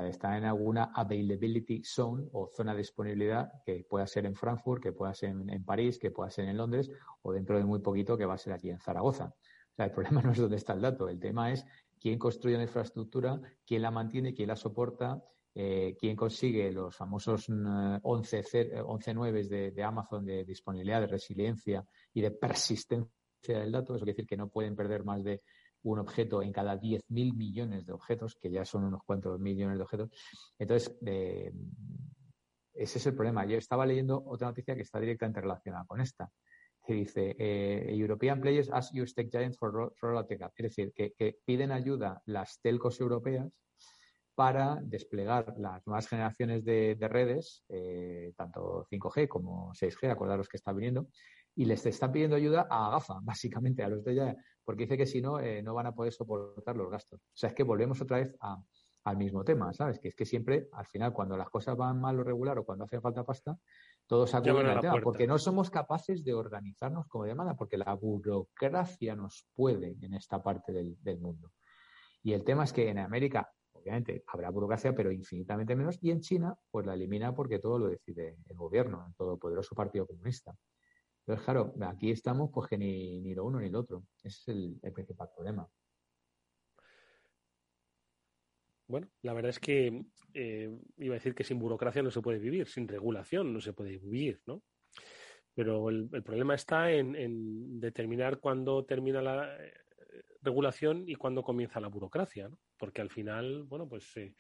está en alguna availability zone o zona de disponibilidad que pueda ser en Frankfurt, que pueda ser en, París, que pueda ser en Londres o dentro de muy poquito que va a ser aquí en Zaragoza. El problema <laughs> no es dónde está el dato, el tema es quién construye la infraestructura, quién la mantiene, quién la soporta, eh, quién consigue los famosos 11, eh, 11 eh, de, Amazon de disponibilidad, de resiliencia y de persistencia del dato. Eso quiere decir que no pueden perder más de un objeto en cada 10.000 millones de objetos, que ya son unos cuantos millones de objetos. Entonces, ese es el problema. Yo estaba leyendo otra noticia que está directamente relacionada con esta que dice eh, European players ask your tech giants for rollout Es decir, que, piden ayuda las telcos europeas para desplegar las nuevas generaciones de, redes, eh, tanto 5G como 6G, acordaros que está viniendo, y les están pidiendo ayuda a GAFA, <laughs> básicamente, a los de ya, porque dice que si no, eh, no van a poder soportar los gastos. O sea, es que volvemos otra vez a, al mismo tema, ¿sabes? Que es que siempre, al final, cuando las cosas van mal o regular o cuando hace falta pasta, todos acuden al tema, porque no somos capaces de organizarnos como demanda, porque la burocracia nos puede en esta parte del, mundo. Y el tema es que en América, obviamente habrá burocracia, pero infinitamente menos. Y en China, pues la elimina porque todo lo decide el gobierno, el todopoderoso Partido Comunista. Entonces, claro, aquí estamos pues que ni, ni lo uno ni lo otro. Ese es el, principal problema. Bueno, la verdad es que eh, iba a decir que sin burocracia no se puede vivir, sin regulación no se puede vivir, ¿no? Pero el, problema está en, determinar cuándo termina la eh, regulación y cuándo comienza la burocracia, ¿no? Porque al final, bueno, pues eh,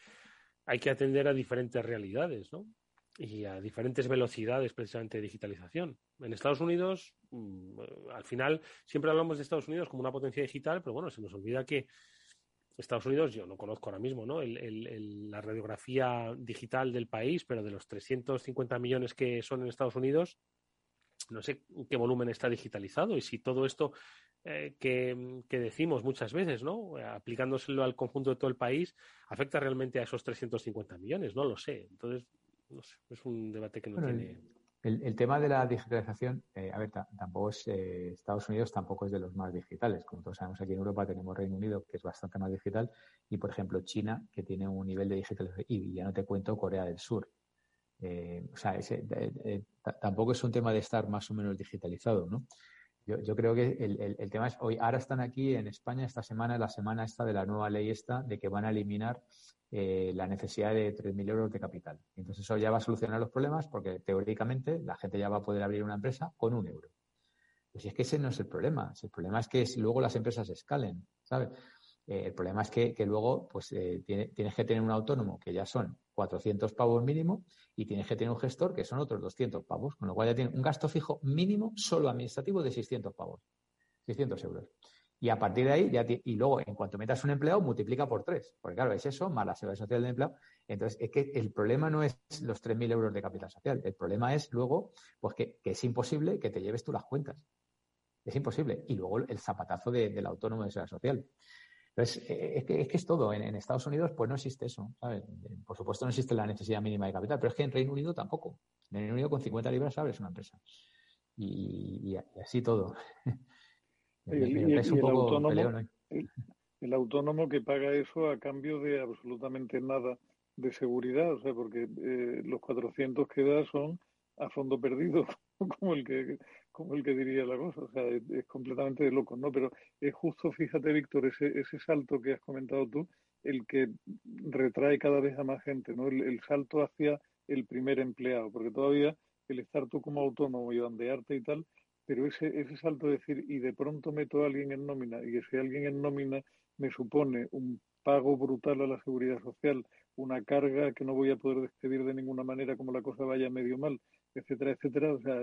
hay que atender a diferentes realidades, ¿no? y a diferentes velocidades precisamente de digitalización. En Estados Unidos, mm, al final, siempre hablamos de Estados Unidos como una potencia digital, pero bueno, se nos olvida que Estados Unidos, yo no conozco ahora mismo ¿no? la radiografía digital del país, pero de los 350 millones que son en Estados Unidos, no sé qué volumen está digitalizado y si todo esto eh, que, que, decimos muchas veces, ¿no? aplicándoselo al conjunto de todo el país, afecta realmente a esos 350 millones, no lo sé. Entonces, no sé, es un debate que no tiene. El, tema de la digitalización, eh, a ver, tampoco es, eh, Estados Unidos tampoco es de los más digitales. Como todos sabemos, aquí en Europa tenemos Reino Unido, que es bastante más digital, y por ejemplo China, que tiene un nivel de digitalización, y ya no te cuento Corea del Sur. Eh, o sea, tampoco es un tema de estar más o menos digitalizado, ¿no? Yo, yo creo que el, el, tema es, hoy, ahora están aquí en España, esta semana, la semana esta de la nueva ley esta, de que van a eliminar eh, la necesidad de 3.000 euros de capital. Entonces eso ya va a solucionar los problemas porque teóricamente la gente ya va a poder abrir una empresa con un euro. Pues es que ese no es el problema. El problema es que luego las empresas escalen, ¿sabes? Eh, el problema es que, luego pues eh, tienes que tener un autónomo que ya son 400 pavos mínimo y tienes que tener un gestor que son otros 200 pavos, con lo cual ya tiene un gasto fijo mínimo solo administrativo de 600 pavos, 600 euros. Y a partir de ahí, ya y luego, en cuanto metas un empleado, multiplica por tres. Porque claro, es eso, más la seguridad social del empleado. Entonces, es que el problema no es los 3.000 euros de capital social. El problema es luego, pues que, es imposible que te lleves tú las cuentas. Es imposible. Y luego el zapatazo del autónomo de seguridad social. Entonces, eh, es que, es que es todo. En, Estados Unidos, pues no existe eso. Por supuesto, no existe la necesidad mínima de capital, pero es que en Reino Unido tampoco. En Reino Unido, con 50 libras abres una empresa. y así todo. <laughs> el, autónomo, el, autónomo que paga eso a cambio de absolutamente nada de seguridad, o sea, porque eh, los 400 que da son a fondo perdido, <laughs> como el que como el que diría la cosa, o sea, es, completamente de loco, ¿no? Pero es justo, fíjate, Víctor, ese, ese salto que has comentado tú, el que retrae cada vez a más gente, ¿no? El, salto hacia el primer empleado, porque todavía el estar tú como autónomo y bandearte y tal, pero ese, ese salto de decir, y de pronto meto a alguien en nómina, y ese alguien en nómina me supone un pago brutal a la seguridad social, una carga que no voy a poder despedir de ninguna manera como la cosa vaya medio mal, etcétera, etcétera. O sea,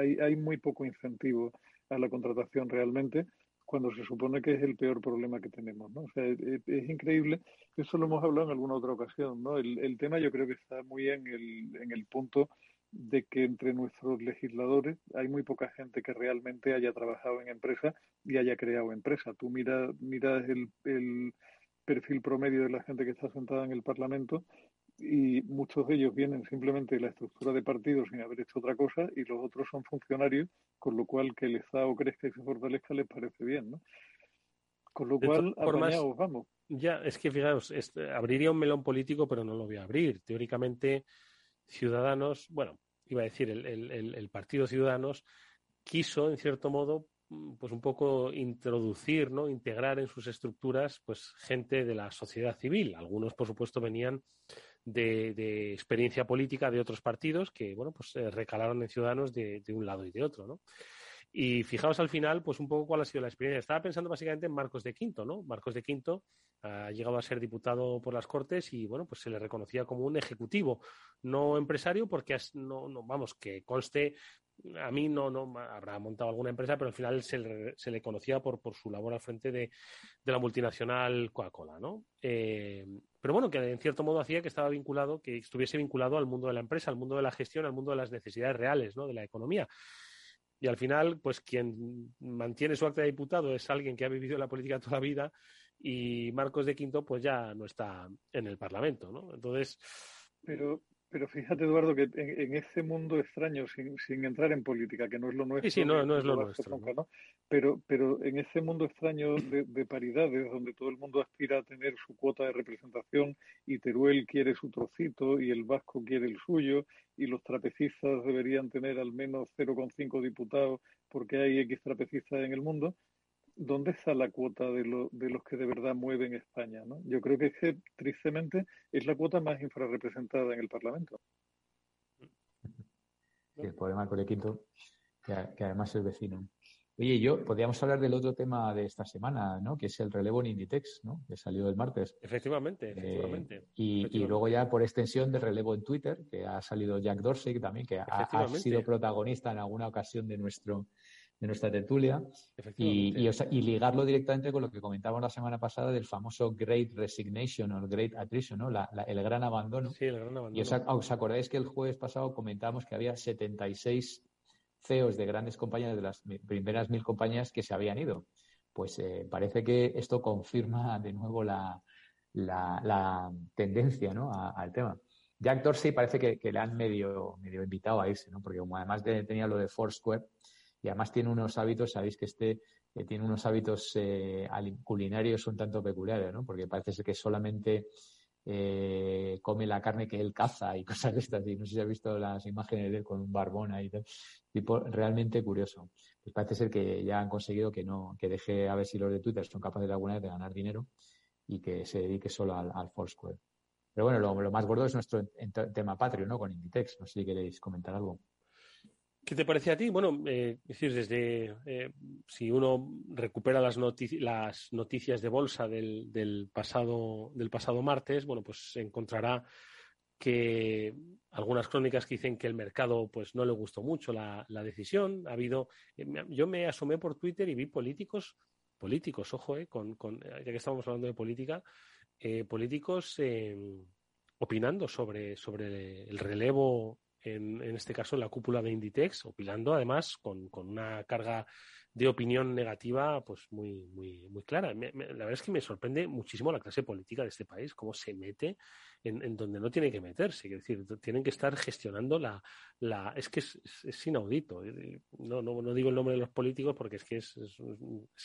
hay, hay muy poco incentivo a la contratación realmente cuando se supone que es el peor problema que tenemos, ¿no? O sea, es, increíble, eso lo hemos hablado en alguna otra ocasión, ¿no? El, el tema yo creo que está muy en el, en el punto de que entre nuestros legisladores hay muy poca gente que realmente haya trabajado en empresa y haya creado empresa. Tú miras mira el, el perfil promedio de la gente que está sentada en el Parlamento y muchos de ellos vienen simplemente de la estructura de partidos sin haber hecho otra cosa y los otros son funcionarios, con lo cual que el Estado crezca y se fortalezca les parece bien, ¿no? Con lo cual, apañados, vamos. Ya, es que fijaos, abriría un melón político, pero no lo voy a abrir. Teóricamente, Ciudadanos, bueno, iba a decir, el, Partido Ciudadanos quiso, en cierto modo, pues un poco introducir, ¿no? integrar en sus estructuras pues gente de la sociedad civil. Algunos, por supuesto, venían de, experiencia política de otros partidos que, bueno, pues eh, recalaron en Ciudadanos de, de, un lado y de otro, ¿no? Y fijaos al final, pues un poco cuál ha sido la experiencia. Estaba pensando básicamente en Marcos de Quinto, ¿no? Marcos de Quinto ha llegado a ser diputado por las Cortes y, bueno, pues se le reconocía como un ejecutivo, no empresario, porque no, no vamos, que conste, a mí no, no habrá montado alguna empresa, pero al final se le, se le conocía por, por su labor al frente de, de la multinacional Coca-Cola, ¿no? Eh, pero bueno, que en cierto modo hacía que estaba vinculado, que estuviese vinculado al mundo de la empresa, al mundo de la gestión, al mundo de las necesidades reales, ¿no? De la economía. Y al final, pues quien mantiene su acta de diputado es alguien que ha vivido la política toda la vida y Marcos de Quinto pues ya no está en el Parlamento, ¿no? Entonces... Pero, Pero fíjate, Eduardo, que en, ese mundo extraño, sin, sin, entrar en política, que no es lo nuestro. Sí, sí, no, no es lo nuestro. ¿no? Pero, pero en ese mundo extraño de, de, paridades, donde todo el mundo aspira a tener su cuota de representación y Teruel quiere su trocito y el Vasco quiere el suyo y los trapecistas deberían tener al menos 0,5 diputados porque hay X trapecistas en el mundo, ¿dónde está la cuota de, de los que de verdad mueven España? ¿no? Yo creo que, es que, tristemente, es la cuota más infrarrepresentada en el Parlamento. el problema con el quinto, que, además es vecino. Oye, yo podríamos hablar del otro tema de esta semana, ¿no? Que es el relevo en Inditex, ¿no? Que salió el martes. Efectivamente, eh, efectivamente. y, luego ya por extensión del relevo en Twitter, que ha salido Jack Dorsey también, que ha, sido protagonista en alguna ocasión de nuestro de nuestra tertulia y, y, ligarlo directamente con lo que comentábamos la semana pasada del famoso Great Resignation o Great Attrition, ¿no? el gran abandono. Sí, el gran abandono. Y os, acordáis que el jueves pasado comentábamos que había 76 CEOs de grandes compañías, de las primeras mil compañías que se habían ido. Pues eh, parece que esto confirma de nuevo la, la, tendencia ¿no? al tema. Jack Dorsey parece que, que, le han medio, medio invitado a irse, ¿no? porque como además tenía lo de Foursquare, y además tiene unos hábitos, sabéis que este tiene unos hábitos eh, culinarios un tanto peculiares, ¿no? Porque parece ser que solamente eh, come la carne que él caza y <laughs> cosas de estas. Y no sé si has visto las imágenes de él con un barbón ahí, tipo realmente curioso. Pues parece ser que ya han conseguido que no, que deje a ver si los de Twitter son capaces de alguna vez de ganar dinero y que se dedique solo al, al Foursquare. Pero bueno, lo, lo, más gordo es nuestro tema patrio, ¿no? Con Inditex. No sé si queréis comentar algo. ¿Qué te parece a ti? Bueno, eh, decir, desde eh, si uno recupera las, las noticias de bolsa del, pasado, del pasado martes, bueno, pues se encontrará que algunas crónicas que dicen que el mercado pues no le gustó mucho la, decisión. Ha habido, eh, yo me asomé por Twitter y vi políticos, políticos, ojo, eh, con, con, ya que estamos hablando de política, políticos opinando sobre, sobre el relevo en, este caso la cúpula de Inditex, opinando además con, una carga de opinión negativa pues muy, muy, muy clara. la verdad es que me sorprende muchísimo la clase política de este país, cómo se mete en, donde no tiene que meterse. Es decir, tienen que estar gestionando la... la es que es, inaudito. Eh, no, no, no, digo el nombre de los políticos porque es que es,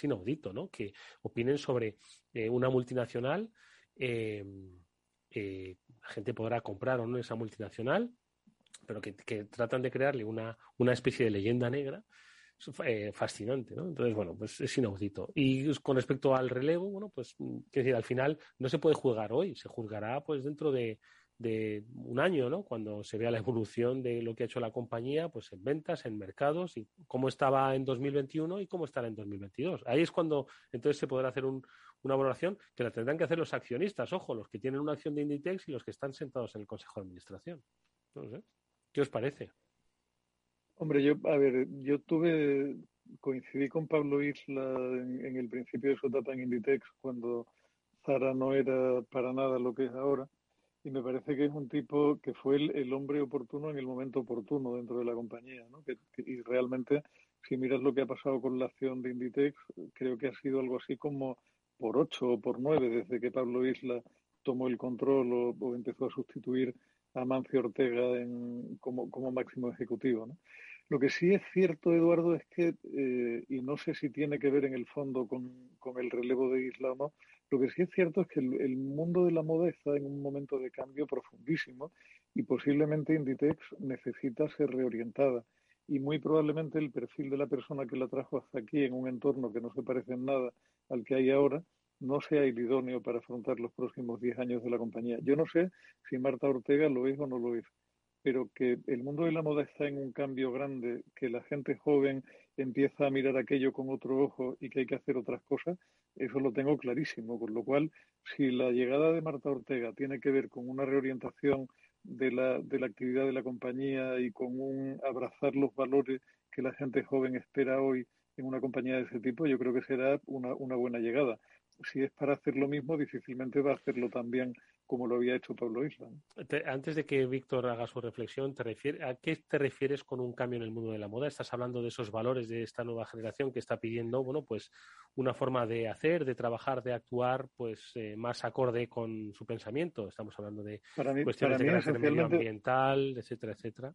inaudito, ¿no? Que opinen sobre eh, una multinacional. Eh, la gente podrá comprar o no esa multinacional, pero que, tratan de crearle una, una, especie de leyenda negra eh, fascinante, ¿no? Entonces, bueno, pues es inaudito. Y con respecto al relevo, bueno, pues, mm, decir, al final no se puede juzgar hoy, se juzgará pues dentro de, de un año, ¿no? Cuando se vea la evolución de lo que ha hecho la compañía, pues en ventas, en mercados y cómo estaba en 2021 y cómo estará en 2022. Ahí es cuando entonces se podrá hacer un, una valoración que la tendrán que hacer los accionistas, ojo, los que tienen una acción de Inditex y los que están sentados en el Consejo de Administración. No sé. ¿Qué os parece? Hombre, yo, a ver, yo tuve, coincidí con Pablo Isla en, el principio de su etapa en Inditex, cuando Zara no era para nada lo que es ahora, y me parece que es un tipo que fue el, hombre oportuno en el momento oportuno dentro de la compañía, ¿no? y realmente, si miras lo que ha pasado con la acción de Inditex, creo que ha sido algo así como por ocho o por nueve desde que Pablo Isla tomó el control o empezó a sustituir a Mancio Ortega en, como, máximo ejecutivo. Lo que sí es cierto, Eduardo, es que, eh, y no sé si tiene que ver en el fondo con, con, el relevo de Isla o no, lo que sí es cierto es que el, el, mundo de la moda está en un momento de cambio profundísimo y posiblemente Inditex necesita ser reorientada. Y muy probablemente el perfil de la persona que la trajo hasta aquí en un entorno que no se parece en nada al que hay ahora, no sea el idóneo para afrontar los próximos 10 años de la compañía. Yo no sé si Marta Ortega lo es o no lo es, pero que el mundo de la moda está en un cambio grande, que la gente joven empieza a mirar aquello con otro ojo y que hay que hacer otras cosas, eso lo tengo clarísimo. Con lo cual, si la llegada de Marta Ortega tiene que ver con una reorientación de la, de la actividad de la compañía y con un abrazar los valores que la gente joven espera hoy en una compañía de ese tipo, yo creo que será una, una buena llegada si es para hacer lo mismo, difícilmente va a hacerlo también como lo había hecho Pablo Isla. antes de que Víctor haga su reflexión, ¿te refiere, ¿a qué te refieres con un cambio en el mundo de la moda? Estás hablando de esos valores de esta nueva generación que está pidiendo, bueno, pues una forma de hacer, de trabajar, de actuar, pues eh, más acorde con su pensamiento. Estamos hablando de cuestiones de carácter medioambiental, etcétera, etcétera.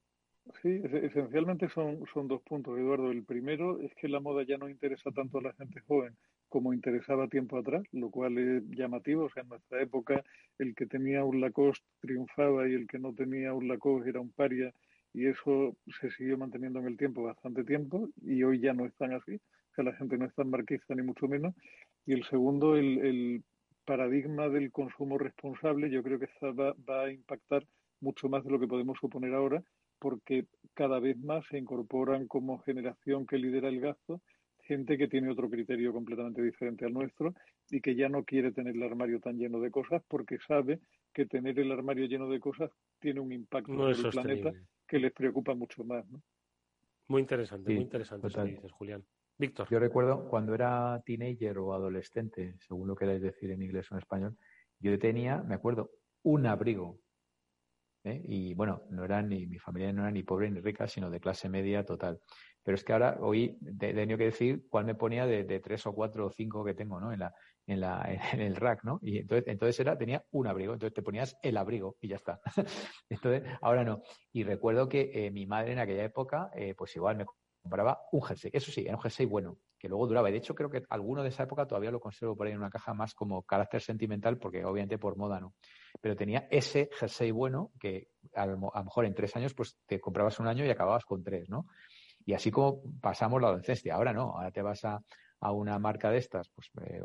Sí, esencialmente son, son dos puntos, Eduardo. El primero es que la moda ya no interesa tanto a la gente joven como interesaba tiempo atrás, lo cual es llamativo. O sea, en nuestra época el que tenía un Lacoste triunfaba y el que no tenía un Lacoste era un paria y eso se siguió manteniendo en el tiempo bastante tiempo y hoy ya no es tan así. O sea, la gente no es tan marquista ni mucho menos. Y el segundo, el, el paradigma del consumo responsable, yo creo que va, va a impactar mucho más de lo que podemos suponer ahora porque cada vez más se incorporan como generación que lidera el gasto gente que tiene otro criterio completamente diferente al nuestro y que ya no quiere tener el armario tan lleno de cosas porque sabe que tener el armario lleno de cosas tiene un impacto en el planeta que les preocupa mucho más. Muy interesante, muy interesante eso que dices, Julián. Víctor. Yo recuerdo cuando era teenager o adolescente, según lo queráis decir en inglés o en español, yo tenía, me acuerdo, un abrigo ¿eh? Y bueno, no era ni, mi familia no era ni pobre ni rica, sino de clase media total. Pero es que ahora hoy he tenido que decir cuál me ponía de, tres o cuatro o cinco que tengo, ¿no? En la, en la, en el rack, ¿no? Y entonces, entonces era, tenía un abrigo, entonces te ponías el abrigo y ya está. <laughs> entonces, ahora no. Y recuerdo que eh, mi madre en aquella época, eh, pues igual me compraba un jersey. Eso sí, era un jersey bueno, que luego duraba. Y de hecho, creo que alguno de esa época todavía lo conservo por ahí en una caja más como carácter sentimental, porque obviamente por moda no. Pero tenía ese jersey bueno que a lo, mejor en tres años pues te comprabas un año y acababas con tres, ¿no? Y así como pasamos la adolescencia. Ahora no, ahora te vas a, a una marca de estas, pues eh,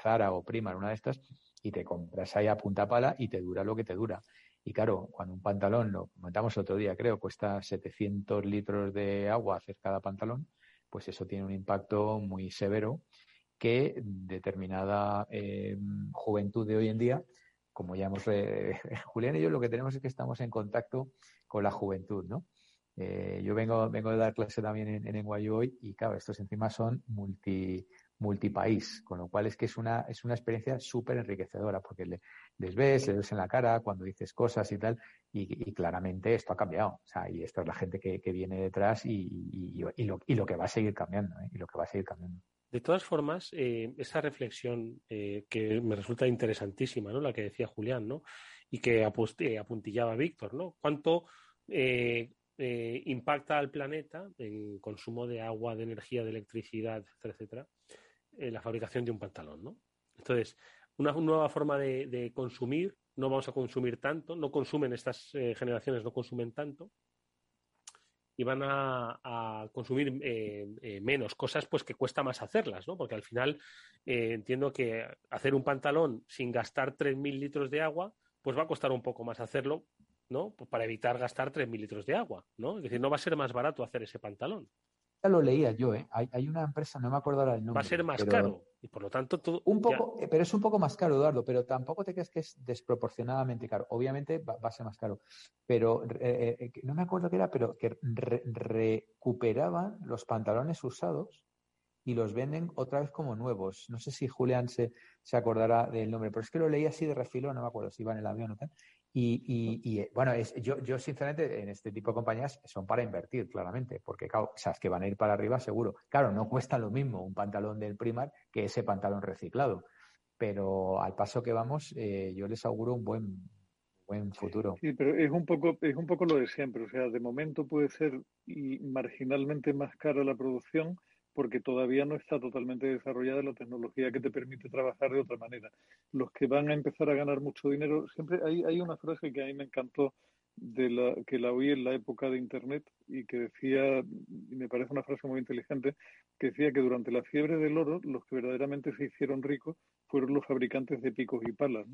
Zara o Prima, una de estas, y te compras ahí a punta pala y te dura lo que te dura. Y claro, cuando un pantalón, lo comentamos otro día, creo, cuesta 700 litros de agua hacer cada pantalón, pues eso tiene un impacto muy severo que determinada eh, juventud de hoy en día, como ya hemos, eh, <laughs> Julián y yo lo que tenemos es que estamos en contacto con la juventud, ¿no? Eh, yo vengo, vengo de dar clase también en, en NYU y claro, estos encima son multi, multipaís, con lo cual es que es una, es una experiencia súper enriquecedora, porque les ves, les ves en la cara cuando dices cosas y tal, y, claramente esto ha cambiado. O sea, y esto es la gente que, viene detrás y, y, lo, y lo que va a seguir cambiando, ¿eh? y lo que va a seguir cambiando. De todas formas, eh, esa reflexión eh, que me resulta interesantísima, ¿no? La que decía Julián, ¿no? Y que apuntillaba Víctor, ¿no? ¿Cuánto impacta al planeta en consumo de agua, de energía, de electricidad, etcétera, etcétera, eh, la fabricación de un pantalón, ¿no? Entonces, una nueva forma de, consumir, no vamos a consumir tanto, no consumen estas eh, generaciones, no consumen tanto, y van a, consumir eh, menos cosas pues que cuesta más hacerlas, ¿no? Porque al final entiendo que hacer un pantalón sin gastar 3.000 litros de agua, pues va a costar un poco más hacerlo, ¿no? Pues para evitar gastar 3.000 litros de agua, ¿no? Es decir, no va a ser más barato hacer ese pantalón lo leía yo, ¿eh? Hay, una empresa, no me acuerdo ahora el nombre. Va a ser más caro y por lo tanto todo. Un poco, eh, pero es un poco más caro, Eduardo, pero tampoco te crees que es desproporcionadamente caro. Obviamente va, a ser más caro, pero eh, eh, no me acuerdo qué era, pero que recuperaban los pantalones usados y los venden otra vez como nuevos. No sé si Julián se, se acordará del nombre, pero es que lo leí así de refilo, no me acuerdo si iba en el avión o tal. Y, y, y bueno, es, yo, yo sinceramente en este tipo de compañías son para invertir, claramente, porque claro, sabes que van a ir para arriba seguro. Claro, no cuesta lo mismo un pantalón del Primar que ese pantalón reciclado, pero al paso que vamos, eh, yo les auguro un buen buen futuro. Sí, pero es un poco es un poco lo de siempre, o sea, de momento puede ser marginalmente más cara la producción, porque todavía no está totalmente desarrollada la tecnología que te permite trabajar de otra manera. Los que van a empezar a ganar mucho dinero, siempre hay, hay una frase que a mí me encantó de la que la oí en la época de internet y que decía y me parece una frase muy inteligente que decía que durante la fiebre del oro los que verdaderamente se hicieron ricos fueron los fabricantes de picos y palas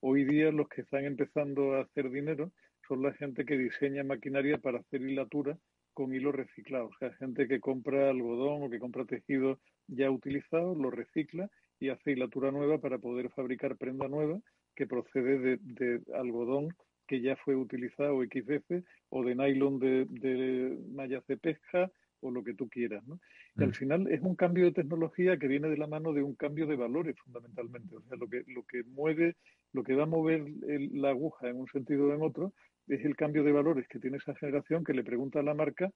hoy día los que están empezando a hacer dinero son la gente que diseña maquinaria para hacer hilatura con hilo reciclado. O sea, gente que compra algodón o que compra tejido ya utilizado, lo recicla y hace hilatura nueva para poder fabricar prenda nueva que procede de, algodón que ya fue utilizado X veces o de nylon de, mallas de pesca o lo que tú quieras, ¿no? Y al Mm. final es un cambio de tecnología que viene de la mano de un cambio de valores fundamentalmente. O sea, lo que, lo que mueve, lo que va a mover el- la aguja en un sentido o en otro es el cambio de valores que tiene esa generación que le pregunta a la marca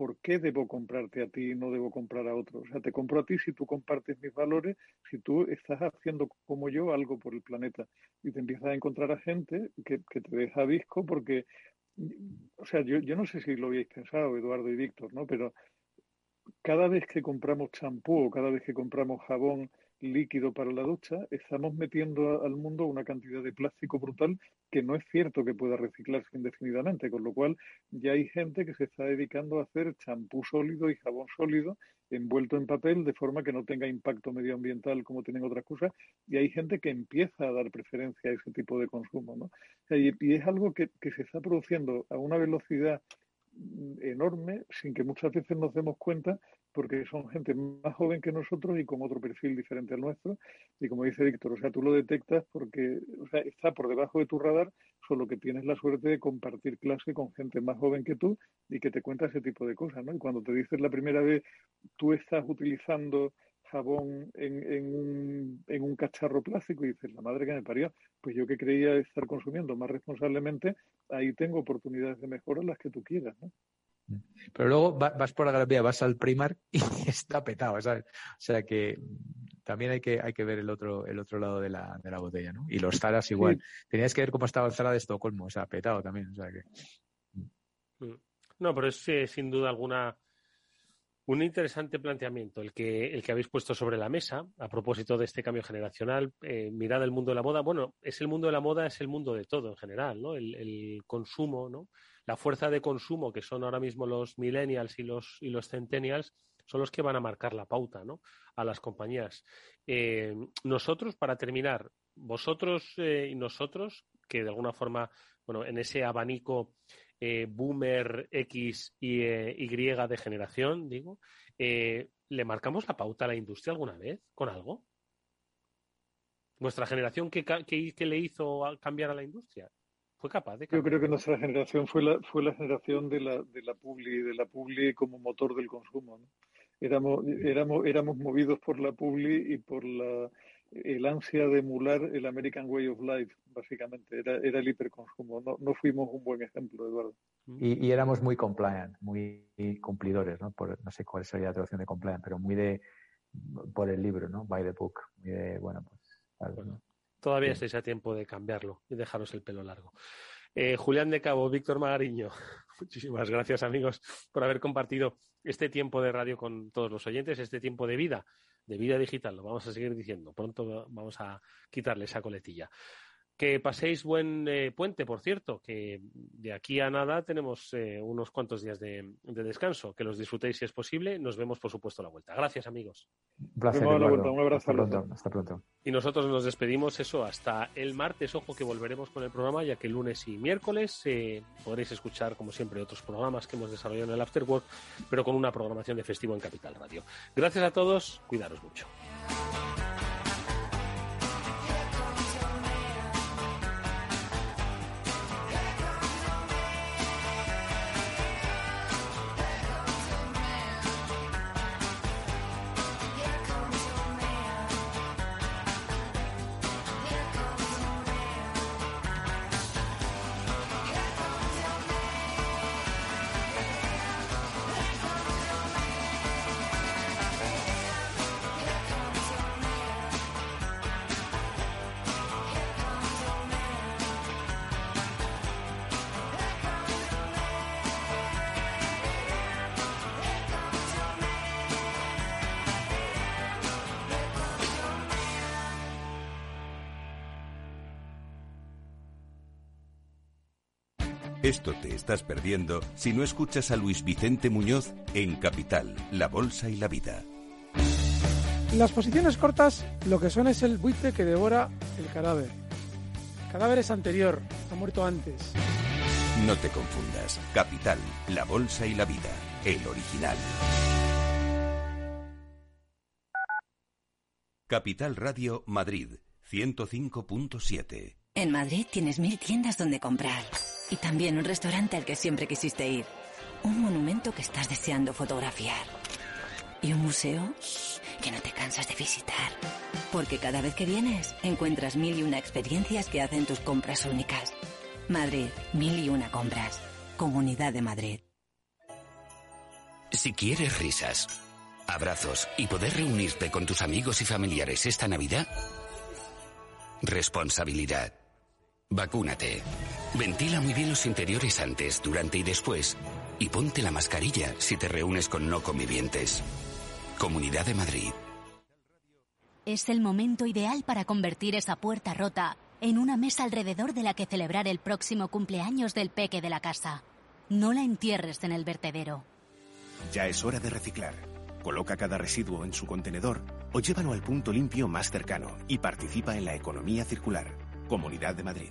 ¿por qué debo comprarte a ti y no debo comprar a otro? O sea, te compro a ti si tú compartes mis valores, si tú estás haciendo como yo algo por el planeta y te empiezas a encontrar a gente que, que te deja visco porque, o sea, yo, yo no sé si lo habéis pensado, Eduardo y Víctor, ¿no? Pero cada vez que compramos champú o cada vez que compramos jabón líquido para la ducha, estamos metiendo al mundo una cantidad de plástico brutal que no es cierto que pueda reciclarse indefinidamente, con lo cual ya hay gente que se está dedicando a hacer champú sólido y jabón sólido envuelto en papel de forma que no tenga impacto medioambiental como tienen otras cosas y hay gente que empieza a dar preferencia a ese tipo de consumo, ¿no? Y, es algo que, que se está produciendo a una velocidad mm, enorme sin que muchas veces nos demos cuenta porque son gente más joven que nosotros y con otro perfil diferente al nuestro. Y como dice Víctor, o sea, tú lo detectas porque o sea, está por debajo de tu radar, solo que tienes la suerte de compartir clase con gente más joven que tú y que te cuenta ese tipo de cosas, ¿no? Y cuando te dices la primera vez, tú estás utilizando jabón en, en, un, en un cacharro plástico y dices, la madre que me parió, pues yo que creía estar consumiendo más responsablemente, ahí tengo oportunidades de mejora las que tú quieras, ¿no? Pero luego va- vas por la Gran Vía, vas al Primark <laughs> y está petado, ¿sabes? O sea que también hay que, hay que ver el otro, el otro lado de la, de la botella, ¿no? Y los Zaras igual. Tenías que ver cómo estaba el Zara de Estocolmo, o sea, petado también, o sea que... Mm. No, pero es eh, sin duda alguna un interesante planteamiento el que, el que habéis puesto sobre la mesa a propósito de este cambio generacional. Eh, mirad el mundo de la moda. Bueno, es el mundo de la moda, es el mundo de todo en general, ¿no? El, el consumo, ¿no? La fuerza de consumo que son ahora mismo los millennials y los, y los centennials son los que van a marcar la pauta, ¿no? A las compañías. Eh, nosotros, para terminar, vosotros eh, y nosotros, que de alguna forma, bueno, en ese abanico eh, boomer X y eh, Y de generación, digo, eh, ¿le marcamos la pauta a la industria alguna vez con algo? ¿Vuestra generación qué, qué- qué le hizo cambiar a la industria? ¿Fue capaz de Yo cambiar? creo que nuestra generación fue la, fue la generación de la, de la publi, de la publi como motor del consumo, ¿no? Éramos, éramos, éramos movidos por la publi y por la, el ansia de emular el American Way of Life, básicamente. Era, era el hiperconsumo. No, no fuimos un buen ejemplo, Eduardo. Y, y éramos muy compliant, muy cumplidores, ¿no? Por, no sé cuál sería la traducción de compliant, pero muy de por el libro, ¿no? By the book. Muy de, bueno, pues. Todavía Sí. estáis a tiempo de cambiarlo y dejaros el pelo largo. Eh, Julián de Cabo, Víctor Magariño, <laughs> muchísimas gracias amigos por haber compartido este tiempo de radio con todos los oyentes, este tiempo de vida, de vida digital, lo vamos a seguir diciendo. Pronto vamos a quitarle esa coletilla. Que paséis buen eh, puente, por cierto, que de aquí a nada tenemos eh, unos cuantos días de, de descanso. Que los disfrutéis si es posible. Nos vemos, por supuesto, a la vuelta. Gracias, amigos. Un placer. Un abrazo Hasta pronto. Hasta pronto. Y nosotros nos despedimos eso hasta el martes. Ojo que volveremos con el programa, ya que lunes y miércoles eh, podréis escuchar, como siempre, otros programas que hemos desarrollado en el Afterwork, pero con una programación de festivo en Capital Radio. Gracias a todos, cuidaros mucho. Perdiendo si no escuchas a Luis Vicente Muñoz en Capital, La Bolsa y la Vida. Las posiciones cortas lo que son es el buitre que devora el cadáver. El cadáver es anterior, ha muerto antes. No te confundas. Capital, La Bolsa y la Vida. El original. Capital Radio Madrid 105.7. En Madrid tienes mil tiendas donde comprar y también un restaurante al que siempre quisiste ir. Un monumento que estás deseando fotografiar. Y un museo que no te cansas de visitar. Porque cada vez que vienes encuentras mil y una experiencias que hacen tus compras únicas. Madrid, mil y una compras. Comunidad de Madrid. Si quieres risas, abrazos y poder reunirte con tus amigos y familiares esta Navidad, responsabilidad. Vacúnate. Ventila muy bien los interiores antes, durante y después. Y ponte la mascarilla si te reúnes con no convivientes. Comunidad de Madrid. Es el momento ideal para convertir esa puerta rota en una mesa alrededor de la que celebrar el próximo cumpleaños del peque de la casa. No la entierres en el vertedero. Ya es hora de reciclar. Coloca cada residuo en su contenedor o llévalo al punto limpio más cercano y participa en la economía circular. Comunidad de Madrid.